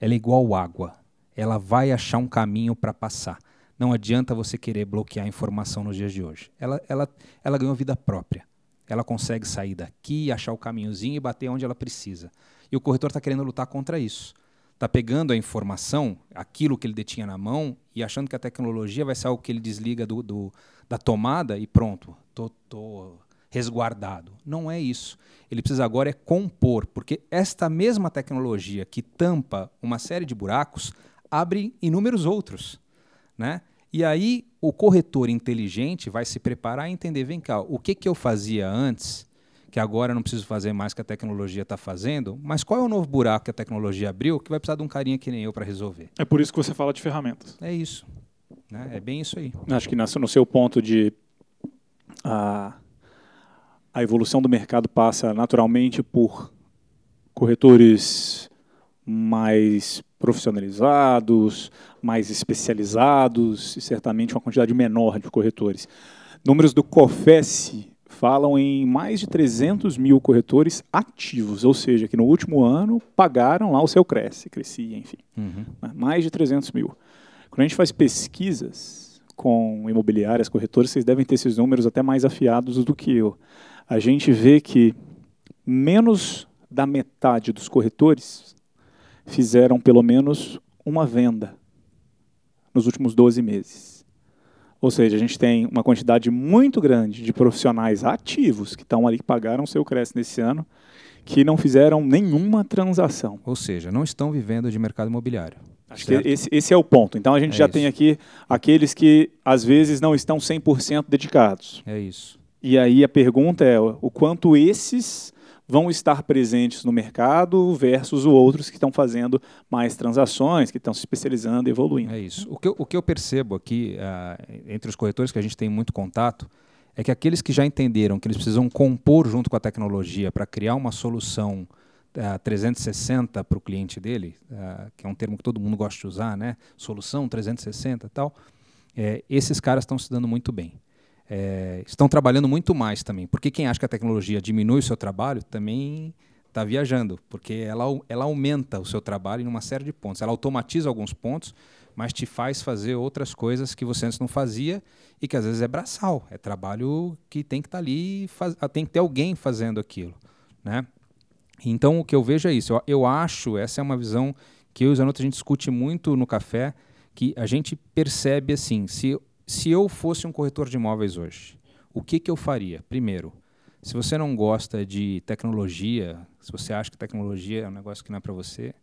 Ela é igual água ela vai achar um caminho para passar. Não adianta você querer bloquear a informação nos dias de hoje. Ela, ela, ela ganhou vida própria. Ela consegue sair daqui, achar o caminhozinho e bater onde ela precisa. E o corretor está querendo lutar contra isso. Está pegando a informação, aquilo que ele detinha na mão, e achando que a tecnologia vai ser algo que ele desliga do, do da tomada e pronto, tô, tô resguardado. Não é isso. Ele precisa agora é compor, porque esta mesma tecnologia que tampa uma série de buracos abre inúmeros outros. Né? E aí o corretor inteligente vai se preparar a entender, vem cá, o que, que eu fazia antes, que agora não preciso fazer mais que a tecnologia está fazendo, mas qual é o novo buraco que a tecnologia abriu que vai precisar de um carinha que nem eu para resolver? É por isso que você fala de ferramentas. É isso. Né? É bem isso aí. Acho que no seu ponto de a, a evolução do mercado passa naturalmente por corretores mais profissionalizados, mais especializados e certamente uma quantidade menor de corretores. Números do COFES falam em mais de 300 mil corretores ativos, ou seja, que no último ano pagaram lá o seu Cresce, crescia, enfim. Uhum. Né? Mais de 300 mil. Quando a gente faz pesquisas com imobiliárias, corretores, vocês devem ter esses números até mais afiados do que eu. A gente vê que menos da metade dos corretores fizeram pelo menos uma venda nos últimos 12 meses. Ou seja, a gente tem uma quantidade muito grande de profissionais ativos que estão ali, que pagaram seu crédito nesse ano, que não fizeram nenhuma transação. Ou seja, não estão vivendo de mercado imobiliário. Acho certo? que esse, esse, é o ponto. Então a gente é já isso. tem aqui aqueles que às vezes não estão 100% dedicados. É isso. E aí a pergunta é o quanto esses vão estar presentes no mercado versus os outros que estão fazendo mais transações, que estão se especializando e evoluindo. É isso. O que eu, o que eu percebo aqui, uh, entre os corretores que a gente tem muito contato, é que aqueles que já entenderam que eles precisam compor junto com a tecnologia para criar uma solução uh, 360 para o cliente dele, uh, que é um termo que todo mundo gosta de usar, né? Solução 360 e tal. É, esses caras estão se dando muito bem é, estão trabalhando muito mais também. Porque quem acha que a tecnologia diminui o seu trabalho também está viajando, porque ela, ela aumenta o seu trabalho em uma série de pontos. Ela automatiza alguns pontos, mas te faz fazer outras coisas que você antes não fazia e que às vezes é braçal. É trabalho que tem que estar tá ali, faz, tem que ter alguém fazendo aquilo. Né? Então o que eu vejo é isso. Eu, eu acho, essa é uma visão que eu e o Zanotto a gente discute muito no café, que a gente percebe assim, se se eu fosse um corretor de imóveis hoje, o que, que eu faria? Primeiro, se você não gosta de tecnologia, se você acha que tecnologia é um negócio que não é para você,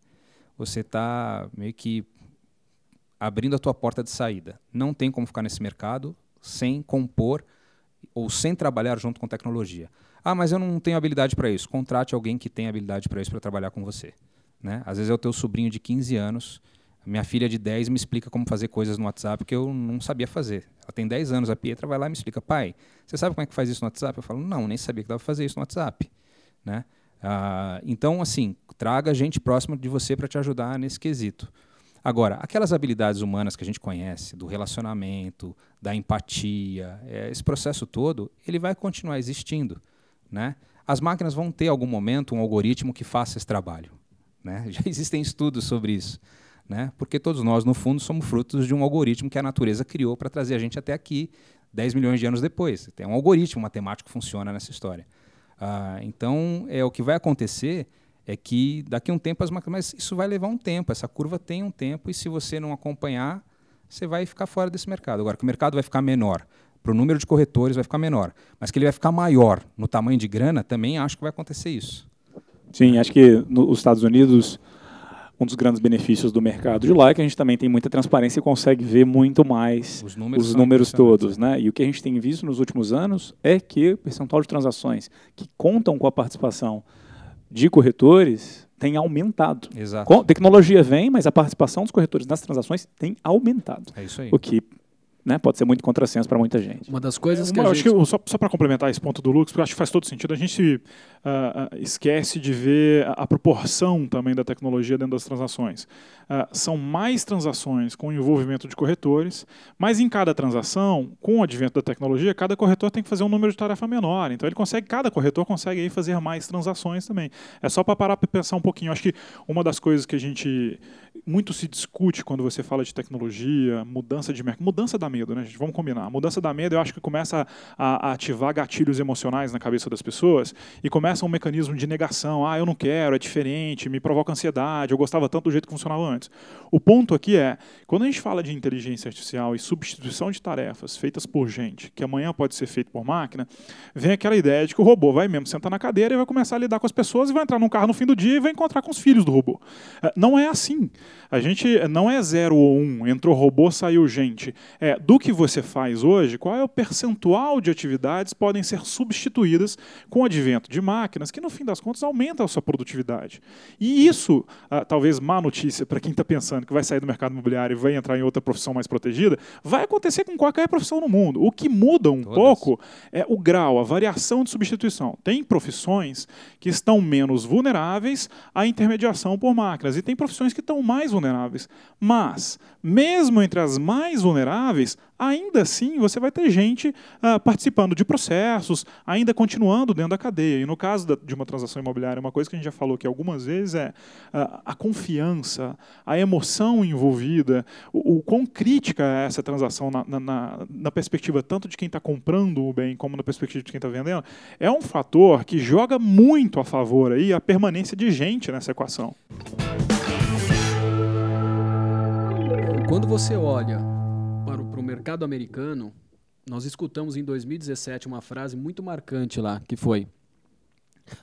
você está meio que abrindo a tua porta de saída. Não tem como ficar nesse mercado sem compor ou sem trabalhar junto com tecnologia. Ah, mas eu não tenho habilidade para isso. Contrate alguém que tem habilidade para isso para trabalhar com você. Né? Às vezes é o teu sobrinho de 15 anos minha filha de 10 me explica como fazer coisas no WhatsApp que eu não sabia fazer. Ela tem 10 anos, a Pietra vai lá e me explica, pai, você sabe como é que faz isso no WhatsApp? Eu falo, não, nem sabia que dava fazer isso no WhatsApp. Né? Ah, então, assim, traga gente próxima de você para te ajudar nesse quesito. Agora, aquelas habilidades humanas que a gente conhece, do relacionamento, da empatia, é, esse processo todo, ele vai continuar existindo. Né? As máquinas vão ter, algum momento, um algoritmo que faça esse trabalho. Né? Já existem estudos sobre isso né? porque todos nós, no fundo, somos frutos de um algoritmo que a natureza criou para trazer a gente até aqui 10 milhões de anos depois. Tem um algoritmo matemático que funciona nessa história. Ah, então, é, o que vai acontecer é que daqui a um tempo as máquinas. Mas isso vai levar um tempo, essa curva tem um tempo, e se você não acompanhar, você vai ficar fora desse mercado. Agora, que o mercado vai ficar menor, para o número de corretores vai ficar menor, mas que ele vai ficar maior no tamanho de grana, também acho que vai acontecer isso. Sim, acho que nos Estados Unidos um dos grandes benefícios do mercado de lá é que a gente também tem muita transparência e consegue ver muito mais os números, os números todos. Né? né? E o que a gente tem visto nos últimos anos é que o percentual de transações que contam com a participação de corretores tem aumentado. Exato. tecnologia vem, mas a participação dos corretores nas transações tem aumentado. É isso aí. O que né, pode ser muito contrassenso para muita gente. Uma das coisas é, que a gente... Que, só, só para complementar esse ponto do Lucas, porque eu acho que faz todo sentido, a gente uh, esquece de ver a, a, proporção também da tecnologia dentro das transações. Uh, são mais transações com envolvimento de corretores, mas em cada transação, com o advento da tecnologia, cada corretor tem que fazer um número de tarefa menor. Então ele consegue, cada corretor consegue aí fazer mais transações também. É só para parar para pensar um pouquinho. Eu acho que uma das coisas que a gente muito se discute quando você fala de tecnologia, mudança de mercado, mudança da medo, né, gente? Vamos combinar. A mudança da medo, eu acho que começa a, a, ativar gatilhos emocionais na cabeça das pessoas e começa um mecanismo de negação. Ah, eu não quero, é diferente, me provoca ansiedade, eu gostava tanto do jeito que funcionava antes. O ponto aqui é, quando a gente fala de inteligência artificial e substituição de tarefas feitas por gente, que amanhã pode ser feito por máquina, vem aquela ideia de que o robô vai mesmo sentar na cadeira e vai começar a lidar com as pessoas e vai entrar num carro no fim do dia e vai encontrar com os filhos do robô. É, não é assim. A gente não é zero ou um, entrou robô, saiu gente. É, do que você faz hoje, qual é o percentual de atividades podem ser substituídas com o advento de máquinas que, no fim das contas, aumentam a sua produtividade. E isso, ah, talvez má notícia para quem está pensando que vai sair do mercado imobiliário e vai entrar em outra profissão mais protegida, vai acontecer com qualquer profissão no mundo. O que muda um Todas. pouco é o grau, a variação de substituição. Tem profissões que estão menos vulneráveis à intermediação por máquinas e tem profissões que estão mais mais vulneráveis. Mas, mesmo entre as mais vulneráveis, ainda assim você vai ter gente uh, participando de processos, ainda continuando dentro da cadeia. E no caso da, de uma transação imobiliária, uma coisa que a gente já falou aqui algumas vezes é uh, a confiança, a emoção envolvida, o, o quão crítica é essa transação na, na, na perspectiva tanto de quem está comprando o bem como na perspectiva de quem está vendendo, é um fator que joga muito a favor aí a permanência de gente nessa equação. Quando você olha para o mercado americano, nós escutamos em 2017 uma frase muito marcante lá, que foi: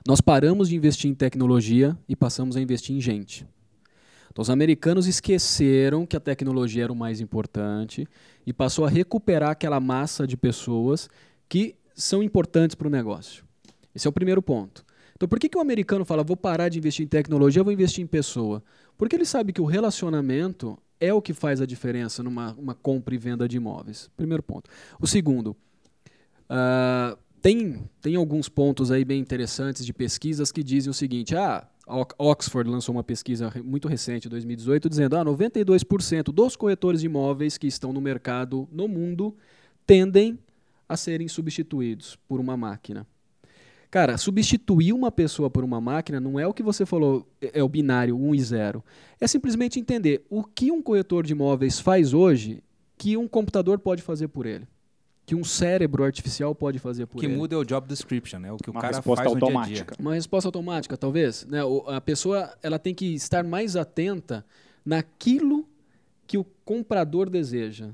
Nós paramos de investir em tecnologia e passamos a investir em gente. Então, os americanos esqueceram que a tecnologia era o mais importante e passou a recuperar aquela massa de pessoas que são importantes para o negócio. Esse é o primeiro ponto. Então, por que, que o americano fala, vou parar de investir em tecnologia, vou investir em pessoa? Porque ele sabe que o relacionamento é o que faz a diferença numa uma compra e venda de imóveis. Primeiro ponto. O segundo, uh, tem, tem alguns pontos aí bem interessantes de pesquisas que dizem o seguinte: ah, Oxford lançou uma pesquisa muito recente, 2018, dizendo ah, 92% dos corretores de imóveis que estão no mercado no mundo tendem a serem substituídos por uma máquina. Cara, substituir uma pessoa por uma máquina não é o que você falou, é, é o binário 1 e 0. É simplesmente entender o que um corretor de imóveis faz hoje que um computador pode fazer por ele. Que um cérebro artificial pode fazer por que ele. que muda é o job description, né? O que o uma cara resposta faz automática. no dia a dia. Uma resposta automática, talvez. Né? A pessoa ela tem que estar mais atenta naquilo que o comprador deseja.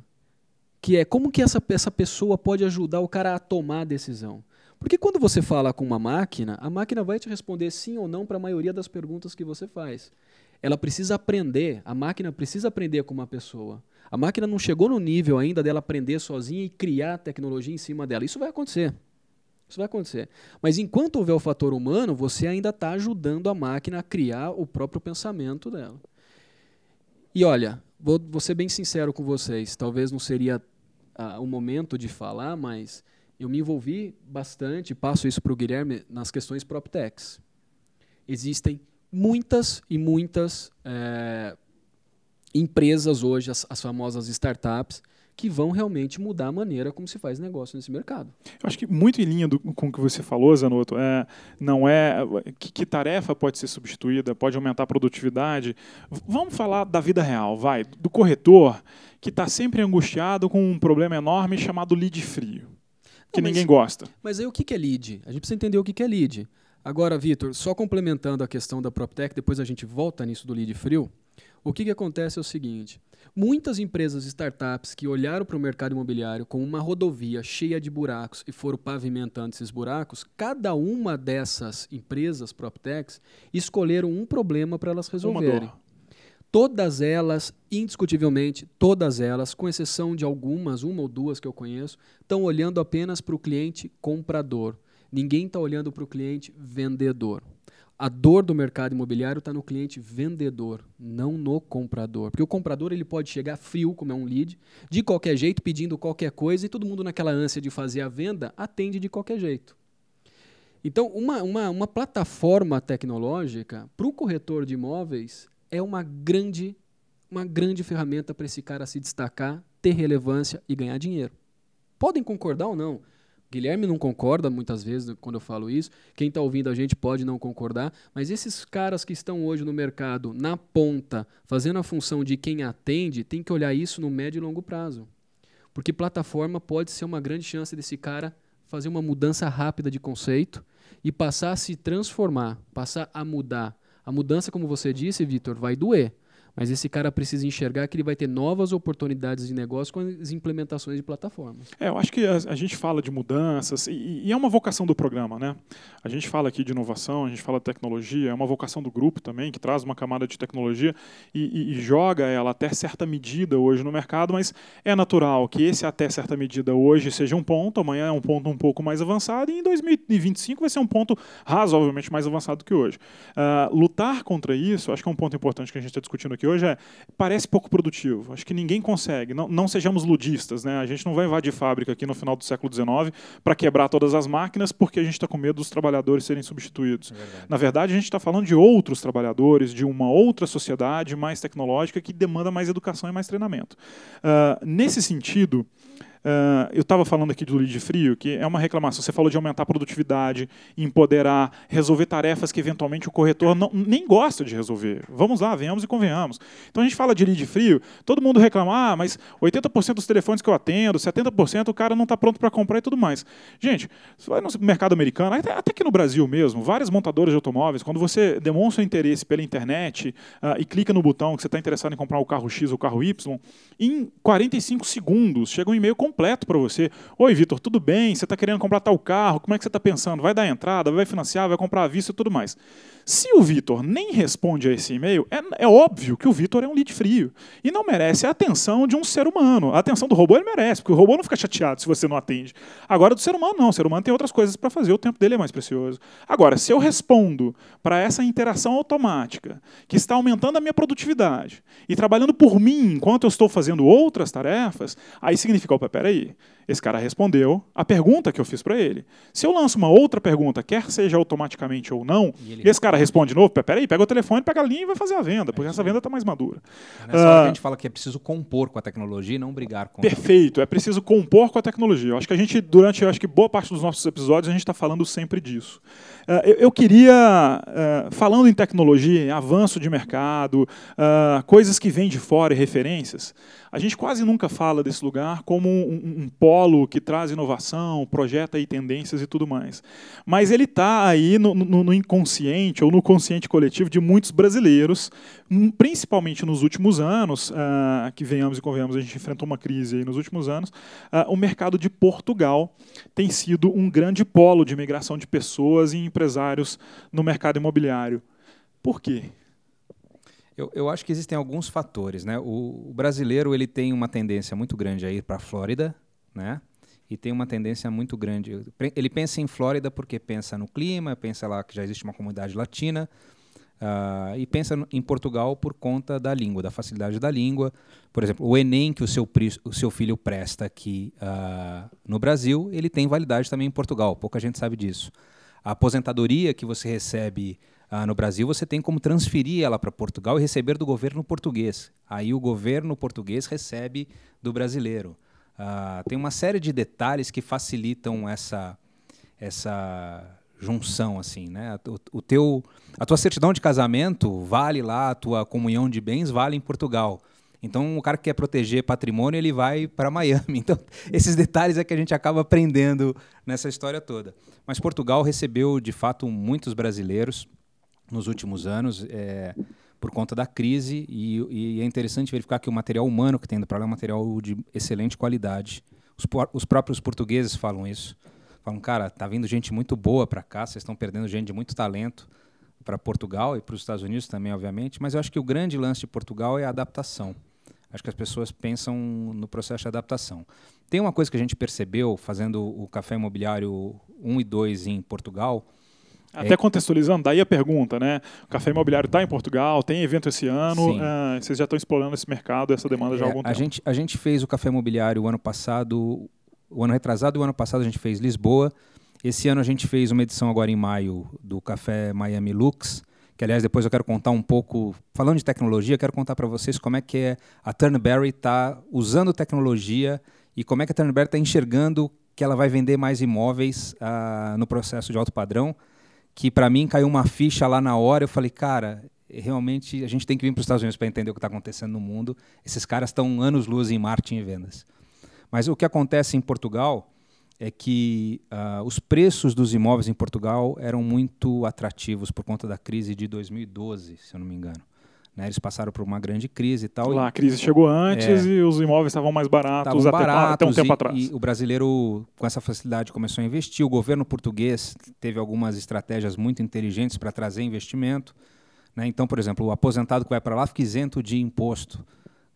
Que é como que essa, essa pessoa pode ajudar o cara a tomar a decisão. Porque quando você fala com uma máquina, a máquina vai te responder sim ou não para a maioria das perguntas que você faz. Ela precisa aprender, a máquina precisa aprender com uma pessoa. A máquina não chegou no nível ainda dela aprender sozinha e criar tecnologia em cima dela. Isso vai acontecer. Isso vai acontecer. Mas enquanto houver o fator humano, você ainda está ajudando a máquina a criar o próprio pensamento dela. E olha, vou, vou ser bem sincero com vocês. Talvez não seria uh, o momento de falar, mas eu me envolvi bastante, passo isso para o Guilherme, nas questões PropTechs. Existem muitas e muitas é, empresas hoje, as, as, famosas startups, que vão realmente mudar a maneira como se faz negócio nesse mercado. Eu acho que muito em linha do, com o que você falou, Zanotto, é, não é que, que, tarefa pode ser substituída, pode aumentar a produtividade. Vamos falar da vida real, vai, do corretor que está sempre angustiado com um problema enorme chamado lead frio que Não, ninguém gosta. Mas aí o que é lead? A gente precisa entender o que é lead. Agora, Vitor, só complementando a questão da PropTech, depois a gente volta nisso do lead frio. O que, que acontece é o seguinte: muitas empresas startups que olharam para o mercado imobiliário como uma rodovia cheia de buracos e foram pavimentando esses buracos, cada uma dessas empresas PropTechs escolheram um problema para elas resolverem. Todas elas, indiscutivelmente, todas elas, com exceção de algumas, uma ou duas que eu conheço, estão olhando apenas para o cliente comprador. Ninguém está olhando para o cliente vendedor. A dor do mercado imobiliário está no cliente vendedor, não no comprador. Porque o comprador ele pode chegar frio, como é um lead, de qualquer jeito, pedindo qualquer coisa, e todo mundo naquela ânsia de fazer a venda atende de qualquer jeito. Então, uma, uma, uma plataforma tecnológica para o corretor de imóveis é uma grande, uma grande ferramenta para esse cara se destacar, ter relevância e ganhar dinheiro. Podem concordar ou não. Guilherme não concorda muitas vezes quando eu falo isso. Quem está ouvindo a gente pode não concordar. Mas esses caras que estão hoje no mercado, na ponta, fazendo a função de quem atende, tem que olhar isso no médio e longo prazo. Porque plataforma pode ser uma grande chance desse cara fazer uma mudança rápida de conceito e passar a se transformar, passar a mudar, a mudança, como você disse, Vitor, vai doer. Mas esse cara precisa enxergar que ele vai ter novas oportunidades de negócio com as implementações de plataformas. É, eu acho que a, a gente fala de mudanças e, e, é uma vocação do programa, né? A gente fala aqui de inovação, a gente fala de tecnologia, é uma vocação do grupo também, que traz uma camada de tecnologia e, e, joga ela até certa medida hoje no mercado, mas é natural que esse até certa medida hoje seja um ponto, amanhã é um ponto um pouco mais avançado e em 2025 vai ser um ponto razoavelmente mais avançado que hoje. Uh, lutar contra isso, acho que é um ponto importante que a gente está discutindo aqui aqui hoje é parece pouco produtivo. Acho que ninguém consegue. Não, não sejamos ludistas, né? A gente não vai invadir fábrica aqui no final do século XIX para quebrar todas as máquinas porque a gente está com medo dos trabalhadores serem substituídos. É Na verdade, a gente está falando de outros trabalhadores, de uma outra sociedade mais tecnológica que demanda mais educação e mais treinamento. Uh, nesse sentido, Uh, eu estava falando aqui do lead frio, que é uma reclamação. Você falou de aumentar a produtividade, empoderar, resolver tarefas que eventualmente o corretor não, nem gosta de resolver. Vamos lá, venhamos e convenhamos. Então a gente fala de lead frio, todo mundo reclama, ah, mas 80% dos telefones que eu atendo, 70% o cara não está pronto para comprar e tudo mais. Gente, você vai no mercado americano, até, até que no Brasil mesmo, várias montadoras de automóveis, quando você demonstra interesse pela internet uh, e clica no botão que você está interessado em comprar o carro X ou o carro Y, em 45 segundos chega um e-mail completo para você. Oi, Vitor, tudo bem? Você está querendo comprar tal carro? Como é que você está pensando? Vai dar entrada? Vai financiar? Vai comprar à vista e tudo mais? Se o Vitor nem responde a esse e-mail, é, é óbvio que o Vitor é um lead frio e não merece a atenção de um ser humano. A atenção do robô ele merece, porque o robô não fica chateado se você não atende. Agora, do ser humano, não. O ser humano tem outras coisas para fazer, o tempo dele é mais precioso. Agora, se eu respondo para essa interação automática, que está aumentando a minha produtividade e trabalhando por mim enquanto eu estou fazendo outras tarefas, aí significa, opa, peraí, esse cara respondeu a pergunta que eu fiz para ele. Se eu lanço uma outra pergunta, quer seja automaticamente ou não, e, e esse cara responde de novo, peraí, pega o telefone, pega a linha e vai fazer a venda, porque é essa venda está mais madura. Nessa uh, hora a gente fala que é preciso compor com a tecnologia e não brigar com Perfeito, é preciso compor com a tecnologia. Eu acho que a gente, durante, eu acho que boa parte dos nossos episódios, a gente está falando sempre disso. Uh, eu, queria, uh, falando em tecnologia, avanço de mercado, coisas que vêm de fora e referências, a gente quase nunca fala desse lugar como um, polo que traz inovação, projeta aí tendências e tudo mais. Mas ele está aí no, inconsciente ou no consciente coletivo de muitos brasileiros, hum, principalmente nos últimos anos, que venhamos e convenhamos, a gente enfrentou uma crise nos últimos anos, o mercado de Portugal tem sido um grande polo de migração de pessoas e empresários no mercado imobiliário. Por quê? Eu, eu, acho que existem alguns fatores, né? O, o brasileiro ele tem uma tendência muito grande a ir para a Flórida, né? E tem uma tendência muito grande. Ele pensa em Flórida porque pensa no clima, pensa lá que já existe uma comunidade latina, uh, e pensa em Portugal por conta da língua, da facilidade da língua. Por exemplo, o Enem que o seu, o seu filho presta aqui uh, no Brasil, ele tem validade também em Portugal. Pouca gente sabe disso. A aposentadoria que você recebe ah, no Brasil, você tem como transferir ela para Portugal e receber do governo português. Aí o governo português recebe do brasileiro. Ah, tem uma série de detalhes que facilitam essa, essa junção, assim, né? O, o, teu, a tua certidão de casamento vale lá, a tua comunhão de bens vale em Portugal. Então, o cara que quer proteger patrimônio, ele vai para Miami. Então, esses detalhes é que a gente acaba aprendendo nessa história toda. Mas Portugal recebeu, de fato, muitos brasileiros nos últimos anos é, por conta da crise e, e, é interessante verificar que o material humano que tem do programa é um material de excelente qualidade. Os, os próprios portugueses falam isso. Falam, cara, tá vindo gente muito boa para cá, vocês estão perdendo gente de muito talento para Portugal e para os Estados Unidos também, obviamente. Mas eu acho que o grande lance de Portugal é a adaptação. Acho que as pessoas pensam no processo de adaptação. Tem uma coisa que a gente percebeu fazendo o café imobiliário 1 e 2 em Portugal, até contextualizando, daí a pergunta, né? O café imobiliário está em Portugal, tem evento esse ano, uh, vocês já estão explorando esse mercado, essa demanda já há é, algum a tempo. Gente, a gente fez o café imobiliário o ano passado, o ano retrasado e o ano passado a gente fez Lisboa. Esse ano a gente fez uma edição agora em maio do Café Miami Lux, que aliás depois eu quero contar um pouco, falando de tecnologia, quero contar para vocês como é que é a Turnberry está usando tecnologia e como é que a Turnberry está enxergando que ela vai vender mais imóveis uh, no processo de alto padrão que para mim caiu uma ficha lá na hora. Eu falei, cara, realmente a gente tem que vir para os Estados Unidos para entender o que está acontecendo no mundo. Esses caras estão anos-luz em marketing e vendas. Mas o que acontece em Portugal é que uh, os preços dos imóveis em Portugal eram muito atrativos por conta da crise de 2012, se eu não me engano. Né, eles passaram por uma grande crise e tal. Lá, a crise chegou antes é, e os imóveis estavam mais baratos, até, baratos até, um tempo e, atrás. E o brasileiro, com essa facilidade, começou a investir. O governo português teve algumas estratégias muito inteligentes para trazer investimento. Né? Então, por exemplo, o aposentado que vai para lá fica isento de imposto.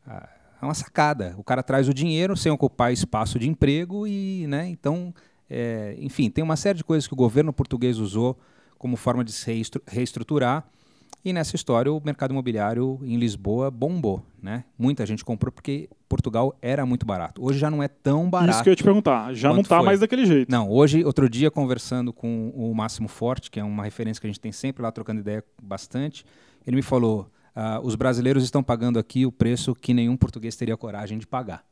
Ah, é uma sacada. O cara traz o dinheiro sem ocupar espaço de emprego e, né? Então, é, enfim, tem uma série de coisas que o governo português usou como forma de se reestruturar E nessa história o mercado imobiliário em Lisboa bombou, né? Muita gente comprou porque Portugal era muito barato. Hoje já não é tão barato. Isso que eu ia te perguntar, já não está mais daquele jeito. Não, hoje, outro dia conversando com o Máximo Forte, que é uma referência que a gente tem sempre lá trocando ideia bastante, ele me falou: uh, os brasileiros estão pagando aqui o preço que nenhum português teria coragem de pagar,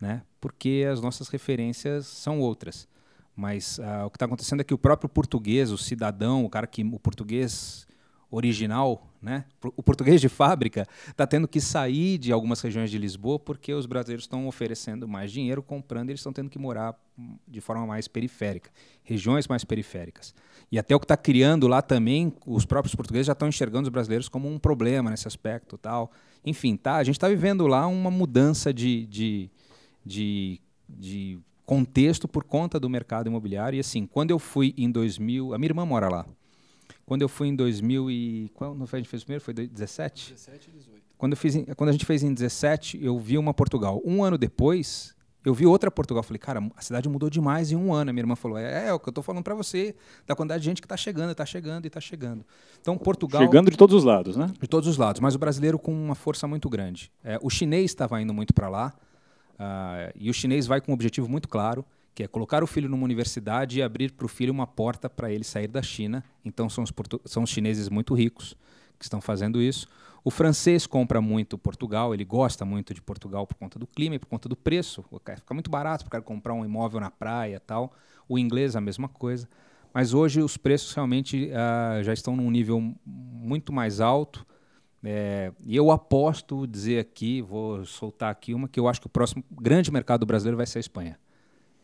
né? Porque as nossas referências são outras. Mas uh, o que está acontecendo é que o próprio português, o cidadão, o cara que o português original, né? o português de fábrica, está tendo que sair de algumas regiões de Lisboa porque os brasileiros estão oferecendo mais dinheiro, comprando, e eles estão tendo que morar de forma mais periférica, regiões mais periféricas. E até o que está criando lá também, os próprios portugueses já estão enxergando os brasileiros como um problema nesse aspecto. tal. Enfim, tá, a gente está vivendo lá uma mudança de, de, de, de contexto por conta do mercado imobiliário. E assim, quando eu fui em 2000, a minha irmã mora lá. Quando eu fui em 2000 e quando a gente fez o primeiro? Foi 17? 17 e 18. Quando, eu fiz, quando a gente fez em 17, eu vi uma Portugal. Um ano depois, eu vi outra Portugal. Falei, cara, a cidade mudou demais em um ano. A minha irmã falou, é, é o que eu estou falando para você, da quantidade de gente que está chegando, está chegando e está chegando. Então, Portugal... Chegando de todos os lados, né? De todos os lados, mas o brasileiro com uma força muito grande. É, o chinês estava indo muito para lá, uh, e o chinês vai com um objetivo muito claro, que é colocar o filho numa universidade e abrir para o filho uma porta para ele sair da China. Então são os, são os chineses muito ricos que estão fazendo isso. O francês compra muito Portugal, ele gosta muito de Portugal por conta do clima e por conta do preço. Fica muito barato para comprar um imóvel na praia tal. O inglês a mesma coisa. Mas hoje os preços realmente uh, já estão num nível muito mais alto. É, e eu aposto dizer aqui, vou soltar aqui uma, que eu acho que o próximo grande mercado brasileiro vai ser a Espanha.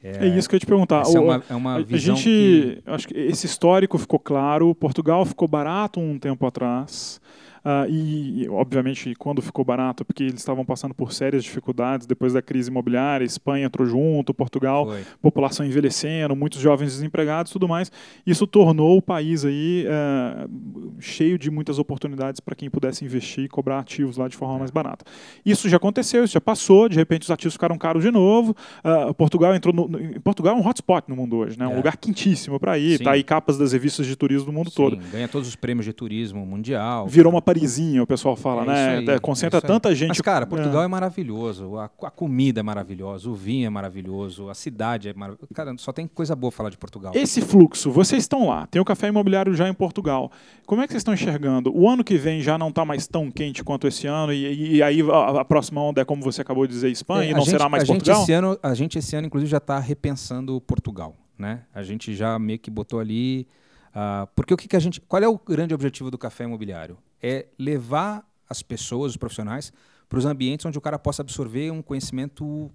É, é, isso que eu ia te perguntar. Essa é uma, é uma a gente, que... acho que esse histórico ficou claro. Portugal ficou barato um tempo atrás. Uh, e, obviamente, quando ficou barato, porque eles estavam passando por sérias dificuldades depois da crise imobiliária, Espanha entrou junto, Portugal, Foi. população envelhecendo, muitos jovens desempregados tudo mais. Isso tornou o país aí uh, cheio de muitas oportunidades para quem pudesse investir e cobrar ativos lá de forma mais barata. Isso já aconteceu, isso já passou, de repente os ativos ficaram caros de novo. Uh, Portugal entrou no, no, Portugal é um hotspot no mundo hoje, né? um é. lugar quentíssimo para ir. Sim. Tá aí capas das revistas de turismo do mundo Sim, todo. Ganha todos os prêmios de turismo mundial. Virou uma Parisinha, o pessoal fala, é né? Aí, é, concentra é tanta gente. Mas, cara, Portugal é, é maravilhoso, a, a, comida é maravilhosa, o vinho é maravilhoso, a cidade é maravilhosa. Cara, só tem coisa boa falar de Portugal. Esse fluxo, vocês estão lá, tem o café imobiliário já em Portugal. Como é que vocês estão enxergando? O ano que vem já não está mais tão quente quanto esse ano, e, e aí a, a, próxima onda é, como você acabou de dizer, Espanha, é, e não gente, será mais a Portugal? Gente esse ano, a gente esse ano, inclusive, já está repensando Portugal. Né? A gente já meio que botou ali. Uh, porque o que, que a gente. Qual é o grande objetivo do café imobiliário? É levar as pessoas, os profissionais, para os ambientes onde o cara possa absorver um conhecimento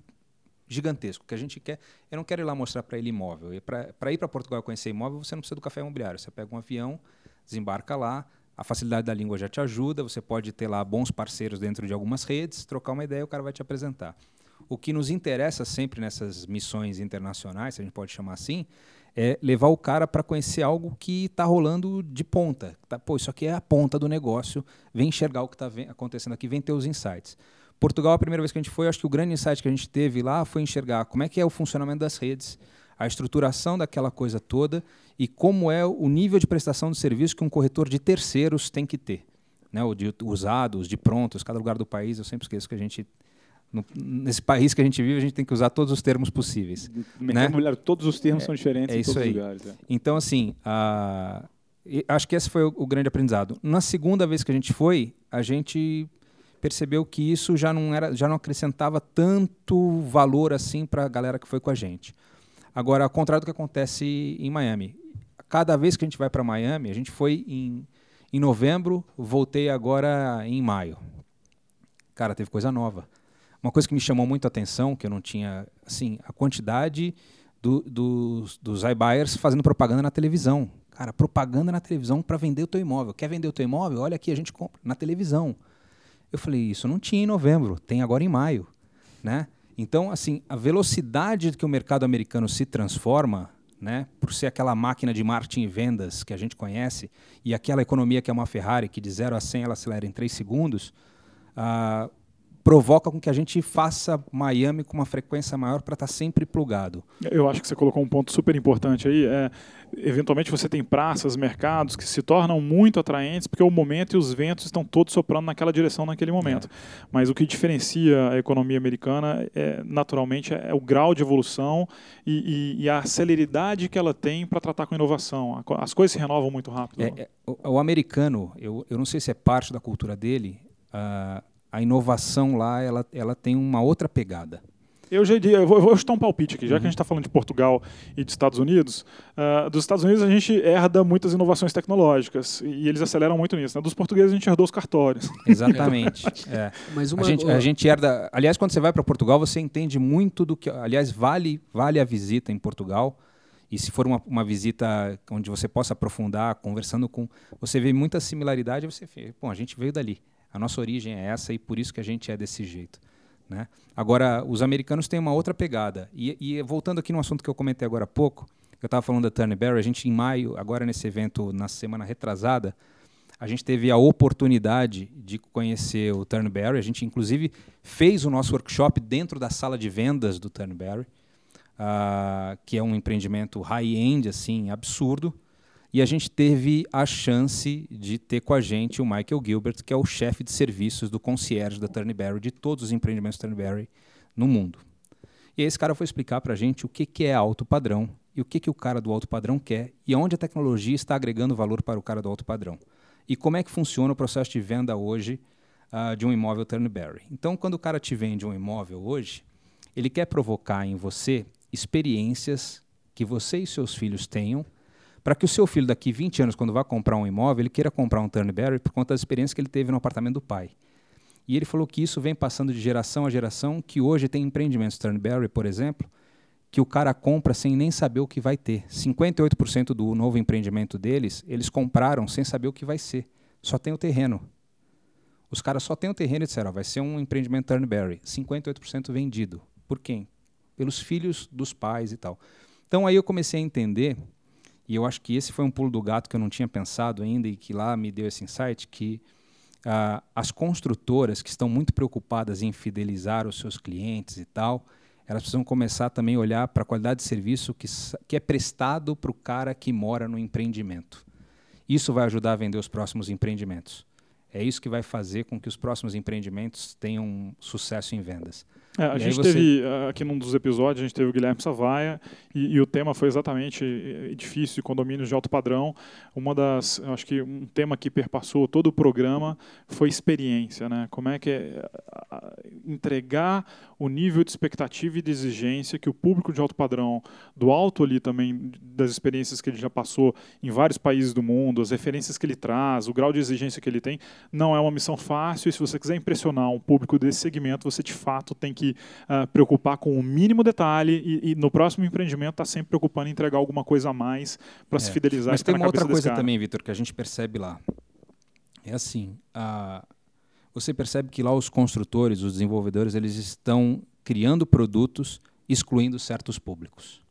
gigantesco. O que a gente quer, eu não quero ir lá mostrar para ele imóvel. Para ir para Portugal conhecer imóvel, você não precisa do café imobiliário. Você pega um avião, desembarca lá, a facilidade da língua já te ajuda, você pode ter lá bons parceiros dentro de algumas redes, trocar uma ideia, o cara vai te apresentar. O que nos interessa sempre nessas missões internacionais, se a gente pode chamar assim, é levar o cara para conhecer algo que está rolando de ponta. Tá, pô, isso aqui é a ponta do negócio, vem enxergar o que está acontecendo aqui, vem ter os insights. Portugal, a primeira vez que a gente foi, acho que o grande insight que a gente teve lá foi enxergar como é que é o funcionamento das redes, a estruturação daquela coisa toda e como é o nível de prestação de serviço que um corretor de terceiros tem que ter. Né, o de usados, de prontos, cada lugar do país, eu sempre esqueço que a gente no, nesse país que a gente vive, a gente tem que usar todos os termos possíveis. né? todos os termos é, são diferentes é em todos aí. os lugares. É. Então, assim, acho que esse foi o, o, grande aprendizado. Na segunda vez que a gente foi, a gente percebeu que isso já não, era, já não acrescentava tanto valor assim para a galera que foi com a gente. Agora, ao contrário do que acontece em Miami. Cada vez que a gente vai para Miami, a gente foi em, em novembro, voltei agora em maio. Cara, teve coisa nova uma coisa que me chamou muito a atenção, que eu não tinha, assim, a quantidade do, dos, dos iBuyers fazendo propaganda na televisão. Cara, propaganda na televisão para vender o teu imóvel. Quer vender o teu imóvel? Olha aqui, a gente compra na televisão. Eu falei, isso não tinha em novembro, tem agora em maio, né? Então, assim, a velocidade que o mercado americano se transforma, né, por ser aquela máquina de marketing e vendas que a gente conhece, e aquela economia que é uma Ferrari, que de 0 a 100 ela acelera em 3 segundos, uh, provoca com que a gente faça Miami com uma frequência maior para estar tá sempre plugado. Eu acho que você colocou um ponto super importante aí. É, eventualmente você tem praças, mercados que se tornam muito atraentes porque o momento e os ventos estão todos soprando naquela direção naquele momento. É. Mas o que diferencia a economia americana é naturalmente é o grau de evolução e, e, e a celeridade que ela tem para tratar com inovação. As coisas se renovam muito rápido. É, é, o, o, americano, eu, eu não sei se é parte da cultura dele. Uh, a inovação lá ela, ela tem uma outra pegada. Eu já diria, eu vou, eu vou chutar um palpite aqui, já uhum. que a gente está falando de Portugal e de Estados Unidos. Uh, dos Estados Unidos a gente herda muitas inovações tecnológicas e eles aceleram muito nisso. Né? Dos portugueses a gente herdou os cartórios. Exatamente. é. Mas uma, a, gente, a gente herda. Aliás, quando você vai para Portugal, você entende muito do que. Aliás, vale, vale a visita em Portugal. E se for uma, uma visita onde você possa aprofundar, conversando com. Você vê muita similaridade, você vê, bom, a gente veio dali. A nossa origem é essa e por isso que a gente é desse jeito. Né? Agora, os americanos têm uma outra pegada. E, e voltando aqui no assunto que eu comentei agora há pouco, eu estava falando da Turnberry, a gente em maio, agora nesse evento, na semana retrasada, a gente teve a oportunidade de conhecer o Turnberry. A gente, inclusive, fez o nosso workshop dentro da sala de vendas do Turnberry, uh, que é um empreendimento high-end, assim, absurdo. E a gente teve a chance de ter com a gente o Michael Gilbert, que é o chefe de serviços do concierge da Turnberry, de todos os empreendimentos Turnberry no mundo. E esse cara foi explicar para a gente o que, que é alto padrão e o que, que o cara do alto padrão quer e onde a tecnologia está agregando valor para o cara do alto padrão. E como é que funciona o processo de venda hoje uh, de um imóvel Turnberry. Então, quando o cara te vende um imóvel hoje, ele quer provocar em você experiências que você e seus filhos tenham para que o seu filho, daqui 20 anos, quando vai comprar um imóvel, ele queira comprar um Turnberry por conta das experiências que ele teve no apartamento do pai. E ele falou que isso vem passando de geração a geração, que hoje tem empreendimentos Turnberry, por exemplo, que o cara compra sem nem saber o que vai ter. 58% do novo empreendimento deles, eles compraram sem saber o que vai ser. Só tem o terreno. Os caras só têm o terreno e disseram, vai ser um empreendimento Turnberry. 58% vendido. Por quem? Pelos filhos dos pais e tal. Então aí eu comecei a entender e eu acho que esse foi um pulo do gato que eu não tinha pensado ainda e que lá me deu esse insight que uh, as construtoras que estão muito preocupadas em fidelizar os seus clientes e tal, elas precisam começar também a olhar para a qualidade de serviço que, que é prestado para o cara que mora no empreendimento. Isso vai ajudar a vender os próximos empreendimentos. É isso que vai fazer com que os próximos empreendimentos tenham sucesso em vendas. É, a e gente você... teve, ah, aqui num dos episódios, a gente teve o Guilherme Savaia e, e, o tema foi exatamente edifício e condomínios de alto padrão. Uma das, acho que um tema que perpassou todo o programa foi experiência, né? Como é que é entregar o nível de expectativa e de exigência que o público de alto padrão, do alto ali também, das experiências que ele já passou em vários países do mundo, as referências que ele traz, o grau de exigência que ele tem, não é uma missão fácil e se você quiser impressionar um público desse segmento, você de fato tem que uh, preocupar com o mínimo detalhe e, e no próximo empreendimento está sempre preocupando em entregar alguma coisa a mais para é. se fidelizar. Mas tem uma outra coisa também, Vitor, que a gente percebe lá. É assim, você percebe que lá os construtores, os desenvolvedores, eles estão criando produtos excluindo certos públicos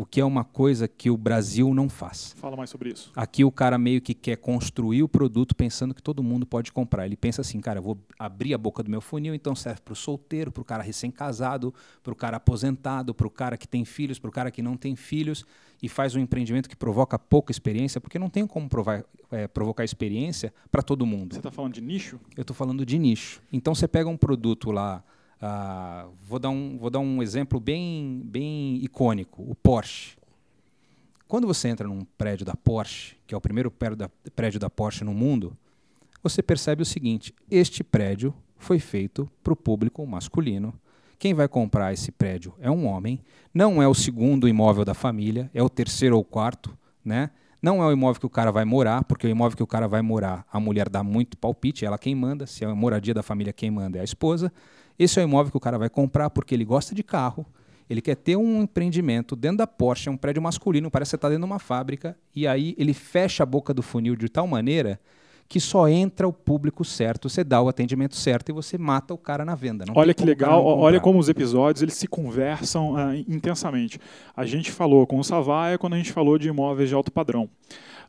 o que é uma coisa que o Brasil não faz. Fala mais sobre isso. Aqui o cara meio que quer construir o produto pensando que todo mundo pode comprar. Ele pensa assim, cara, eu vou abrir a boca do meu funil, então serve para o solteiro, para o cara recém-casado, para o cara aposentado, para o cara que tem filhos, para o cara que não tem filhos, e faz um empreendimento que provoca pouca experiência, porque não tem como provar, é, provocar experiência para todo mundo. Você está falando de nicho? Eu estou falando de nicho. Então você pega um produto lá Uh, vou, dar um, vou dar um exemplo bem, bem icônico: o Porsche. Quando você entra num prédio da Porsche, que é o primeiro prédio da Porsche no mundo, você percebe o seguinte: este prédio foi feito para o público masculino. Quem vai comprar esse prédio é um homem, não é o segundo imóvel da família, é o terceiro ou quarto, né? Não é o imóvel que o cara vai morar, porque o imóvel que o cara vai morar, a mulher dá muito palpite, ela quem manda, se é a moradia da família, quem manda é a esposa. Esse é o imóvel que o cara vai comprar porque ele gosta de carro, ele quer ter um empreendimento dentro da Porsche, é um prédio masculino, parece que você está dentro de uma fábrica, e aí ele fecha a boca do funil de tal maneira que só entra o público certo, você dá o atendimento certo e você mata o cara na venda. Não olha que legal, olha como os episódios eles se conversam uh, intensamente. A gente falou com o Savaia quando a gente falou de imóveis de alto padrão.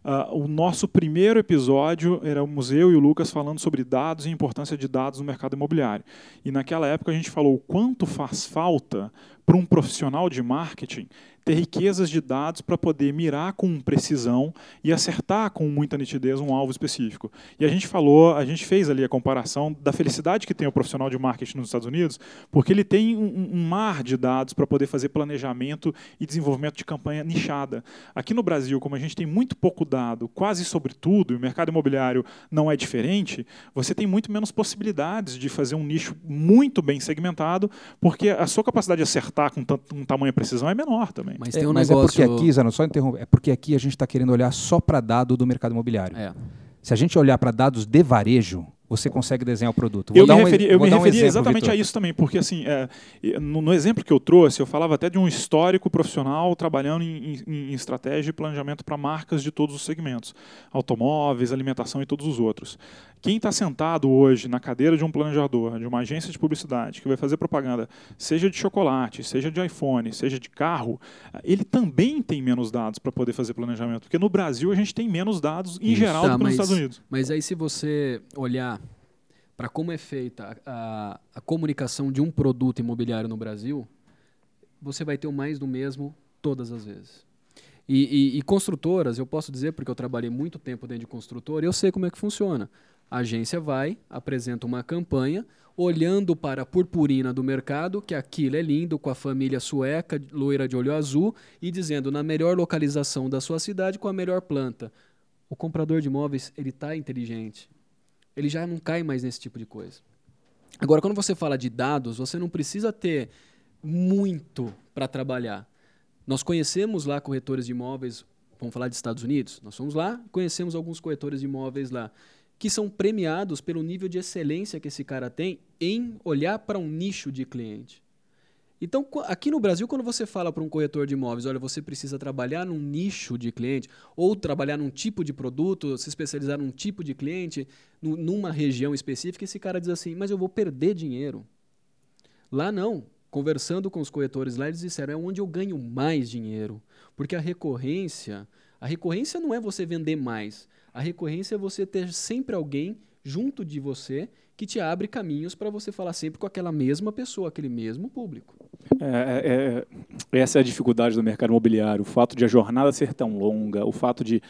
Uh, o nosso primeiro episódio era o Museu e o Lucas falando sobre dados e importância de dados no mercado imobiliário. E naquela época a gente falou o quanto faz falta para um profissional de marketing ter riquezas de dados para poder mirar com precisão e acertar com muita nitidez um alvo específico. E a gente falou, a gente fez ali a comparação da felicidade que tem o profissional de marketing nos Estados Unidos, porque ele tem um, um mar de dados para poder fazer planejamento e desenvolvimento de campanha nichada. Aqui no Brasil, como a gente tem muito pouco dado, quase sobre tudo, e o mercado imobiliário não é diferente, você tem muito menos possibilidades de fazer um nicho muito bem segmentado, porque a sua capacidade de acertar com, com tamanha precisão é menor também. Mas é, tem um mas negócio... é porque aqui, Zano, só interromper, é porque aqui a gente está querendo olhar só para dado do mercado imobiliário. É. Se a gente olhar para dados de varejo, você consegue desenhar o produto. Vou eu me, referi, um, eu me referi um exatamente Victor. a isso também, porque assim, é, no, no, exemplo que eu trouxe, eu falava até de um histórico profissional trabalhando em, em, em estratégia e planejamento para marcas de todos os segmentos, automóveis, alimentação e todos os outros. Quem está sentado hoje na cadeira de um planejador, de uma agência de publicidade, que vai fazer propaganda, seja de chocolate, seja de iPhone, seja de carro, ele também tem menos dados para poder fazer planejamento, porque no Brasil a gente tem menos dados em isso, geral tá, do que nos Estados Unidos. Mas aí se você olhar para como é feita a, a, comunicação de um produto imobiliário no Brasil, você vai ter o mais do mesmo todas as vezes. E, e, e, construtoras, eu posso dizer, porque eu trabalhei muito tempo dentro de construtora, eu sei como é que funciona. A agência vai, apresenta uma campanha, olhando para a purpurina do mercado, que aquilo é lindo, com a família sueca, loira de olho azul, e dizendo na melhor localização da sua cidade, com a melhor planta. O comprador de imóveis, ele está inteligente ele já não cai mais nesse tipo de coisa. Agora, quando você fala de dados, você não precisa ter muito para trabalhar. Nós conhecemos lá corretores de imóveis, vamos falar de Estados Unidos, nós fomos lá, conhecemos alguns corretores de imóveis lá, que são premiados pelo nível de excelência que esse cara tem em olhar para um nicho de cliente. Então, aqui no Brasil, quando você fala para um corretor de imóveis, olha, você precisa trabalhar num nicho de cliente, ou trabalhar num tipo de produto, se especializar num tipo de cliente, numa região específica, esse cara diz assim, mas eu vou perder dinheiro. Lá não. Conversando com os corretores lá, eles disseram, é onde eu ganho mais dinheiro. Porque a recorrência, a recorrência não é você vender mais. A recorrência é você ter sempre alguém junto de você que te abre caminhos para você falar sempre com aquela mesma pessoa, aquele mesmo público. É, é, é, essa é a dificuldade do mercado imobiliário, o fato de a jornada ser tão longa, o fato de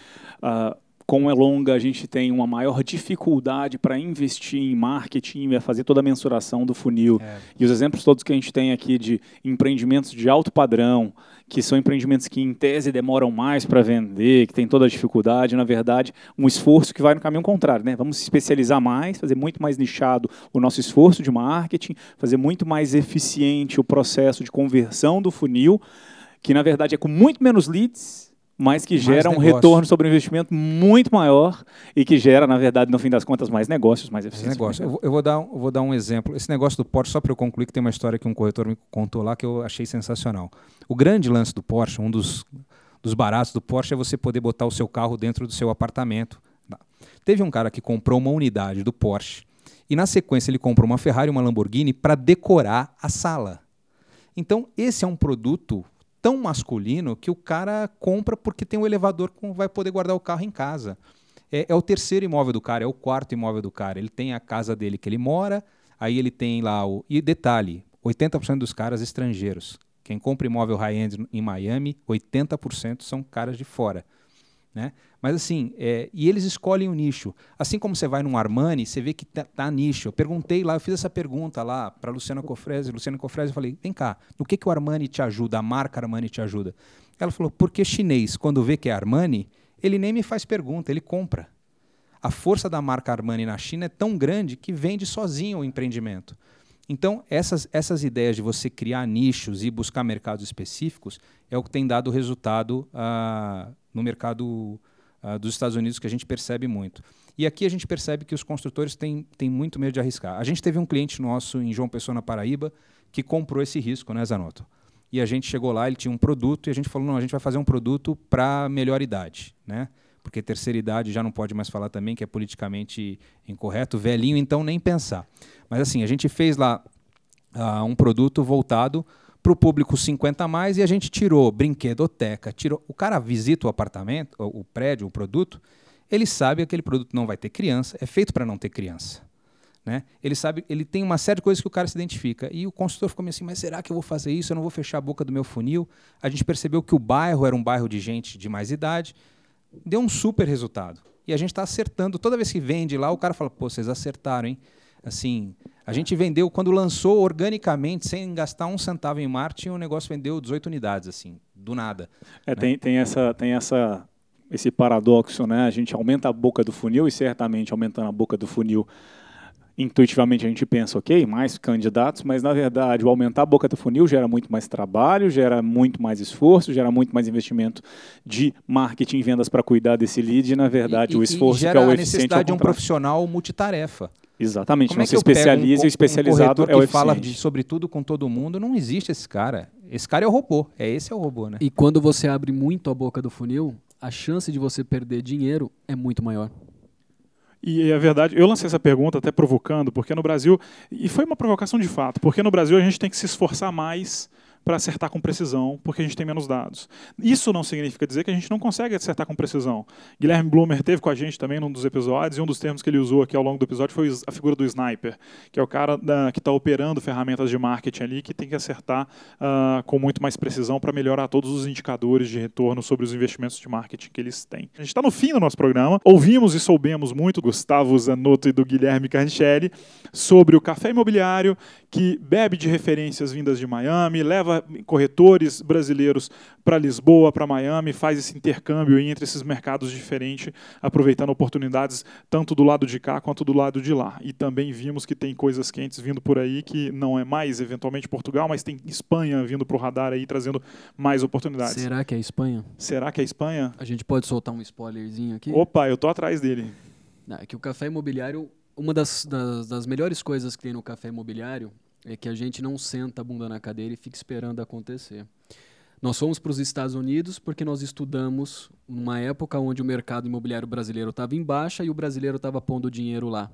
uh, como é longa, a gente tem uma maior dificuldade para investir em marketing, fazer toda a mensuração do funil. É. E os exemplos todos que a gente tem aqui de empreendimentos de alto padrão, que são empreendimentos que em tese demoram mais para vender, que tem toda a dificuldade, na verdade, um esforço que vai no caminho contrário, né? Vamos se especializar mais, fazer muito mais nichado o nosso esforço de marketing, fazer muito mais eficiente o processo de conversão do funil, que na verdade é com muito menos leads mas que gera um retorno sobre o investimento muito maior e que gera, na verdade, no fim das contas, mais negócios, mais eficiência. Negócio. Eu, eu, vou dar, eu vou dar um exemplo. Esse negócio do Porsche, só para eu concluir, que tem uma história que um corretor me contou lá que eu achei sensacional. O grande lance do Porsche, um dos, dos baratos do Porsche, é você poder botar o seu carro dentro do seu apartamento. Teve um cara que comprou uma unidade do Porsche e, na sequência, ele comprou uma Ferrari e uma Lamborghini para decorar a sala. Então, esse é um produto tão masculino que o cara compra porque tem um elevador que vai poder guardar o carro em casa. É, é, o terceiro imóvel do cara, é o quarto imóvel do cara. Ele tem a casa dele que ele mora, aí ele tem lá o. E detalhe: 80% dos caras estrangeiros. Quem compra imóvel high-end em Miami, 80% são caras de fora. Né? Mas assim, é, e eles escolhem o nicho. Assim como você vai num Armani, você vê que tá, tá nicho. Eu perguntei lá, eu fiz essa pergunta lá para Luciana Cofrese, Luciana Cofrese, eu falei: "Vem cá, no que que o Armani te ajuda? A marca Armani te ajuda?" Ela falou: "Porque chinês, quando vê que é Armani, ele nem me faz pergunta, ele compra. A força da marca Armani na China é tão grande que vende sozinho o empreendimento. Então, essas, essas ideias de você criar nichos e buscar mercados específicos é o que tem dado resultado uh, no mercado uh, dos Estados Unidos que a gente percebe muito. E aqui a gente percebe que os construtores têm, têm muito medo de arriscar. A gente teve um cliente nosso em João Pessoa, na Paraíba, que comprou esse risco, né, Zanotto? E a gente chegou lá, ele tinha um produto e a gente falou, não, a gente vai fazer um produto para melhor idade, né? porque terceira idade já não pode mais falar também, que é politicamente incorreto, velhinho, então nem pensar. Mas assim, a gente fez lá uh, um produto voltado para o público 50 a mais e a gente tirou brinquedoteca, tirou. O cara visita o apartamento, o prédio, o produto, ele sabe que aquele produto não vai ter criança, é feito para não ter criança. Né? Ele sabe, ele tem uma série de coisas que o cara se identifica. E o consultor ficou assim, mas será que eu vou fazer isso? Eu não vou fechar a boca do meu funil? A gente percebeu que o bairro era um bairro de gente de mais idade. Deu um super resultado. E a gente está acertando. Toda vez que vende lá, o cara fala, pô, vocês acertaram, hein? Assim, a gente vendeu, quando lançou organicamente, sem gastar um centavo em marketing, o negócio vendeu 18 unidades, assim, do nada. É, né? tem, tem, essa, tem essa, esse paradoxo, né? A gente aumenta a boca do funil e certamente aumentando a boca do funil intuitivamente a gente pensa, ok, mais candidatos, mas na verdade o aumentar a boca do funil gera muito mais trabalho, gera muito mais esforço, gera muito mais investimento de marketing e vendas para cuidar desse lead e na verdade e, o esforço e gera que é o a necessidade de um profissional multitarefa. Exatamente, Como não é que se eu especializa um, e o especializado um é o que eficiente. fala de sobre tudo com todo mundo, não existe esse cara. Esse cara é o robô, é esse é o robô, né? E quando você abre muito a boca do funil, a chance de você perder dinheiro é muito maior. E é verdade, eu lancei essa pergunta até provocando, porque no Brasil, e foi uma provocação de fato, porque no Brasil a gente tem que se esforçar mais para acertar com precisão, porque a gente tem menos dados. Isso não significa dizer que a gente não consegue acertar com precisão. Guilherme Blumer teve com a gente também num dos episódios, e um dos termos que ele usou aqui ao longo do episódio foi a figura do sniper, que é o cara da, que está operando ferramentas de marketing ali, que tem que acertar uh, com muito mais precisão para melhorar todos os indicadores de retorno sobre os investimentos de marketing que eles têm. A gente está no fim do nosso programa, ouvimos e soubemos muito do Gustavo Zanotto e do Guilherme Carnicelli sobre o café imobiliário, que bebe de referências vindas de Miami, leva corretores brasileiros para Lisboa, para Miami, faz esse intercâmbio entre esses mercados diferentes, aproveitando oportunidades tanto do lado de cá quanto do lado de lá. E também vimos que tem coisas quentes vindo por aí que não é mais eventualmente Portugal, mas tem Espanha vindo para o radar aí trazendo mais oportunidades. Será que é Espanha? Será que é Espanha? A gente pode soltar um spoilerzinho aqui? Opa, eu tô atrás dele. Não, é que o café imobiliário uma das, das, das, melhores coisas que tem no café imobiliário é que a gente não senta a bunda na cadeira e fica esperando acontecer. Nós fomos para os Estados Unidos porque nós estudamos numa época onde o mercado imobiliário brasileiro estava em baixa e o brasileiro estava pondo dinheiro lá.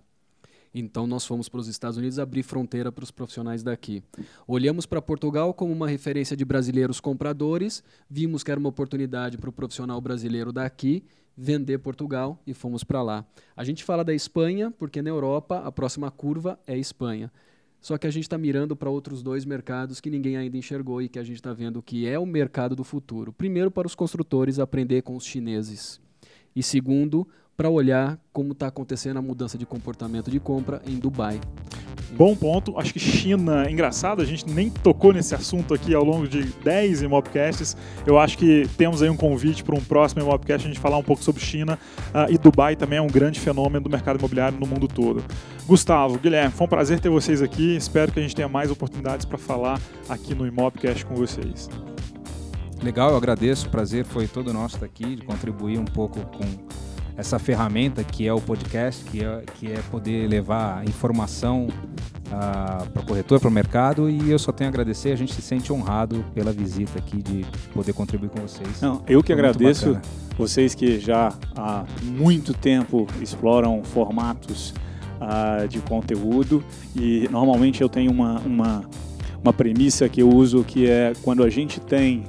Então nós fomos para os Estados Unidos abrir fronteira para os profissionais daqui. Olhamos para Portugal como uma referência de brasileiros compradores, vimos que era uma oportunidade para o profissional brasileiro daqui vender Portugal e fomos para lá. A gente fala da Espanha porque na Europa a próxima curva é Espanha. Só que a gente está mirando para outros dois mercados que ninguém ainda enxergou e que a gente está vendo que é o mercado do futuro. Primeiro, para os construtores aprender com os chineses. E segundo, para olhar como está acontecendo a mudança de comportamento de compra em Dubai. Bom ponto. Acho que China engraçado, a gente nem tocou nesse assunto aqui ao longo de 10 Imobcasts. Eu acho que temos aí um convite para um próximo Imobcast a gente falar um pouco sobre China uh, e Dubai também é um grande fenômeno do mercado imobiliário no mundo todo. Gustavo, Guilherme, foi um prazer ter vocês aqui. Espero que a gente tenha mais oportunidades para falar aqui no Imobcast com vocês. Legal, eu agradeço. O prazer foi todo nosso estar aqui, de contribuir um pouco com essa ferramenta que é o podcast, que é, que é poder levar informação uh, ah, para o corretor, para o mercado. E eu só tenho a agradecer, a gente se sente honrado pela visita aqui, de poder contribuir com vocês. Não, eu que Foi agradeço vocês que já há muito tempo exploram formatos uh, de conteúdo e normalmente eu tenho uma, uma, uma premissa que eu uso que é quando a gente tem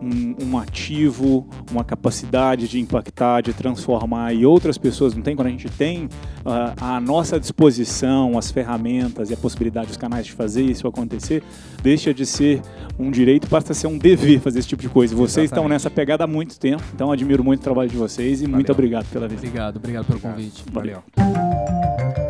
um, um, ativo, uma capacidade de impactar, de transformar e outras pessoas não têm, quando a gente tem uh, à nossa disposição as ferramentas e a possibilidade, os canais de fazer isso acontecer, deixa de ser um direito, passa a ser um dever fazer esse tipo de coisa. Vocês Exatamente. estão nessa pegada há muito tempo, então admiro muito o trabalho de vocês e Valeu. muito obrigado pela visita. Obrigado, obrigado pelo convite. Valeu. Valeu.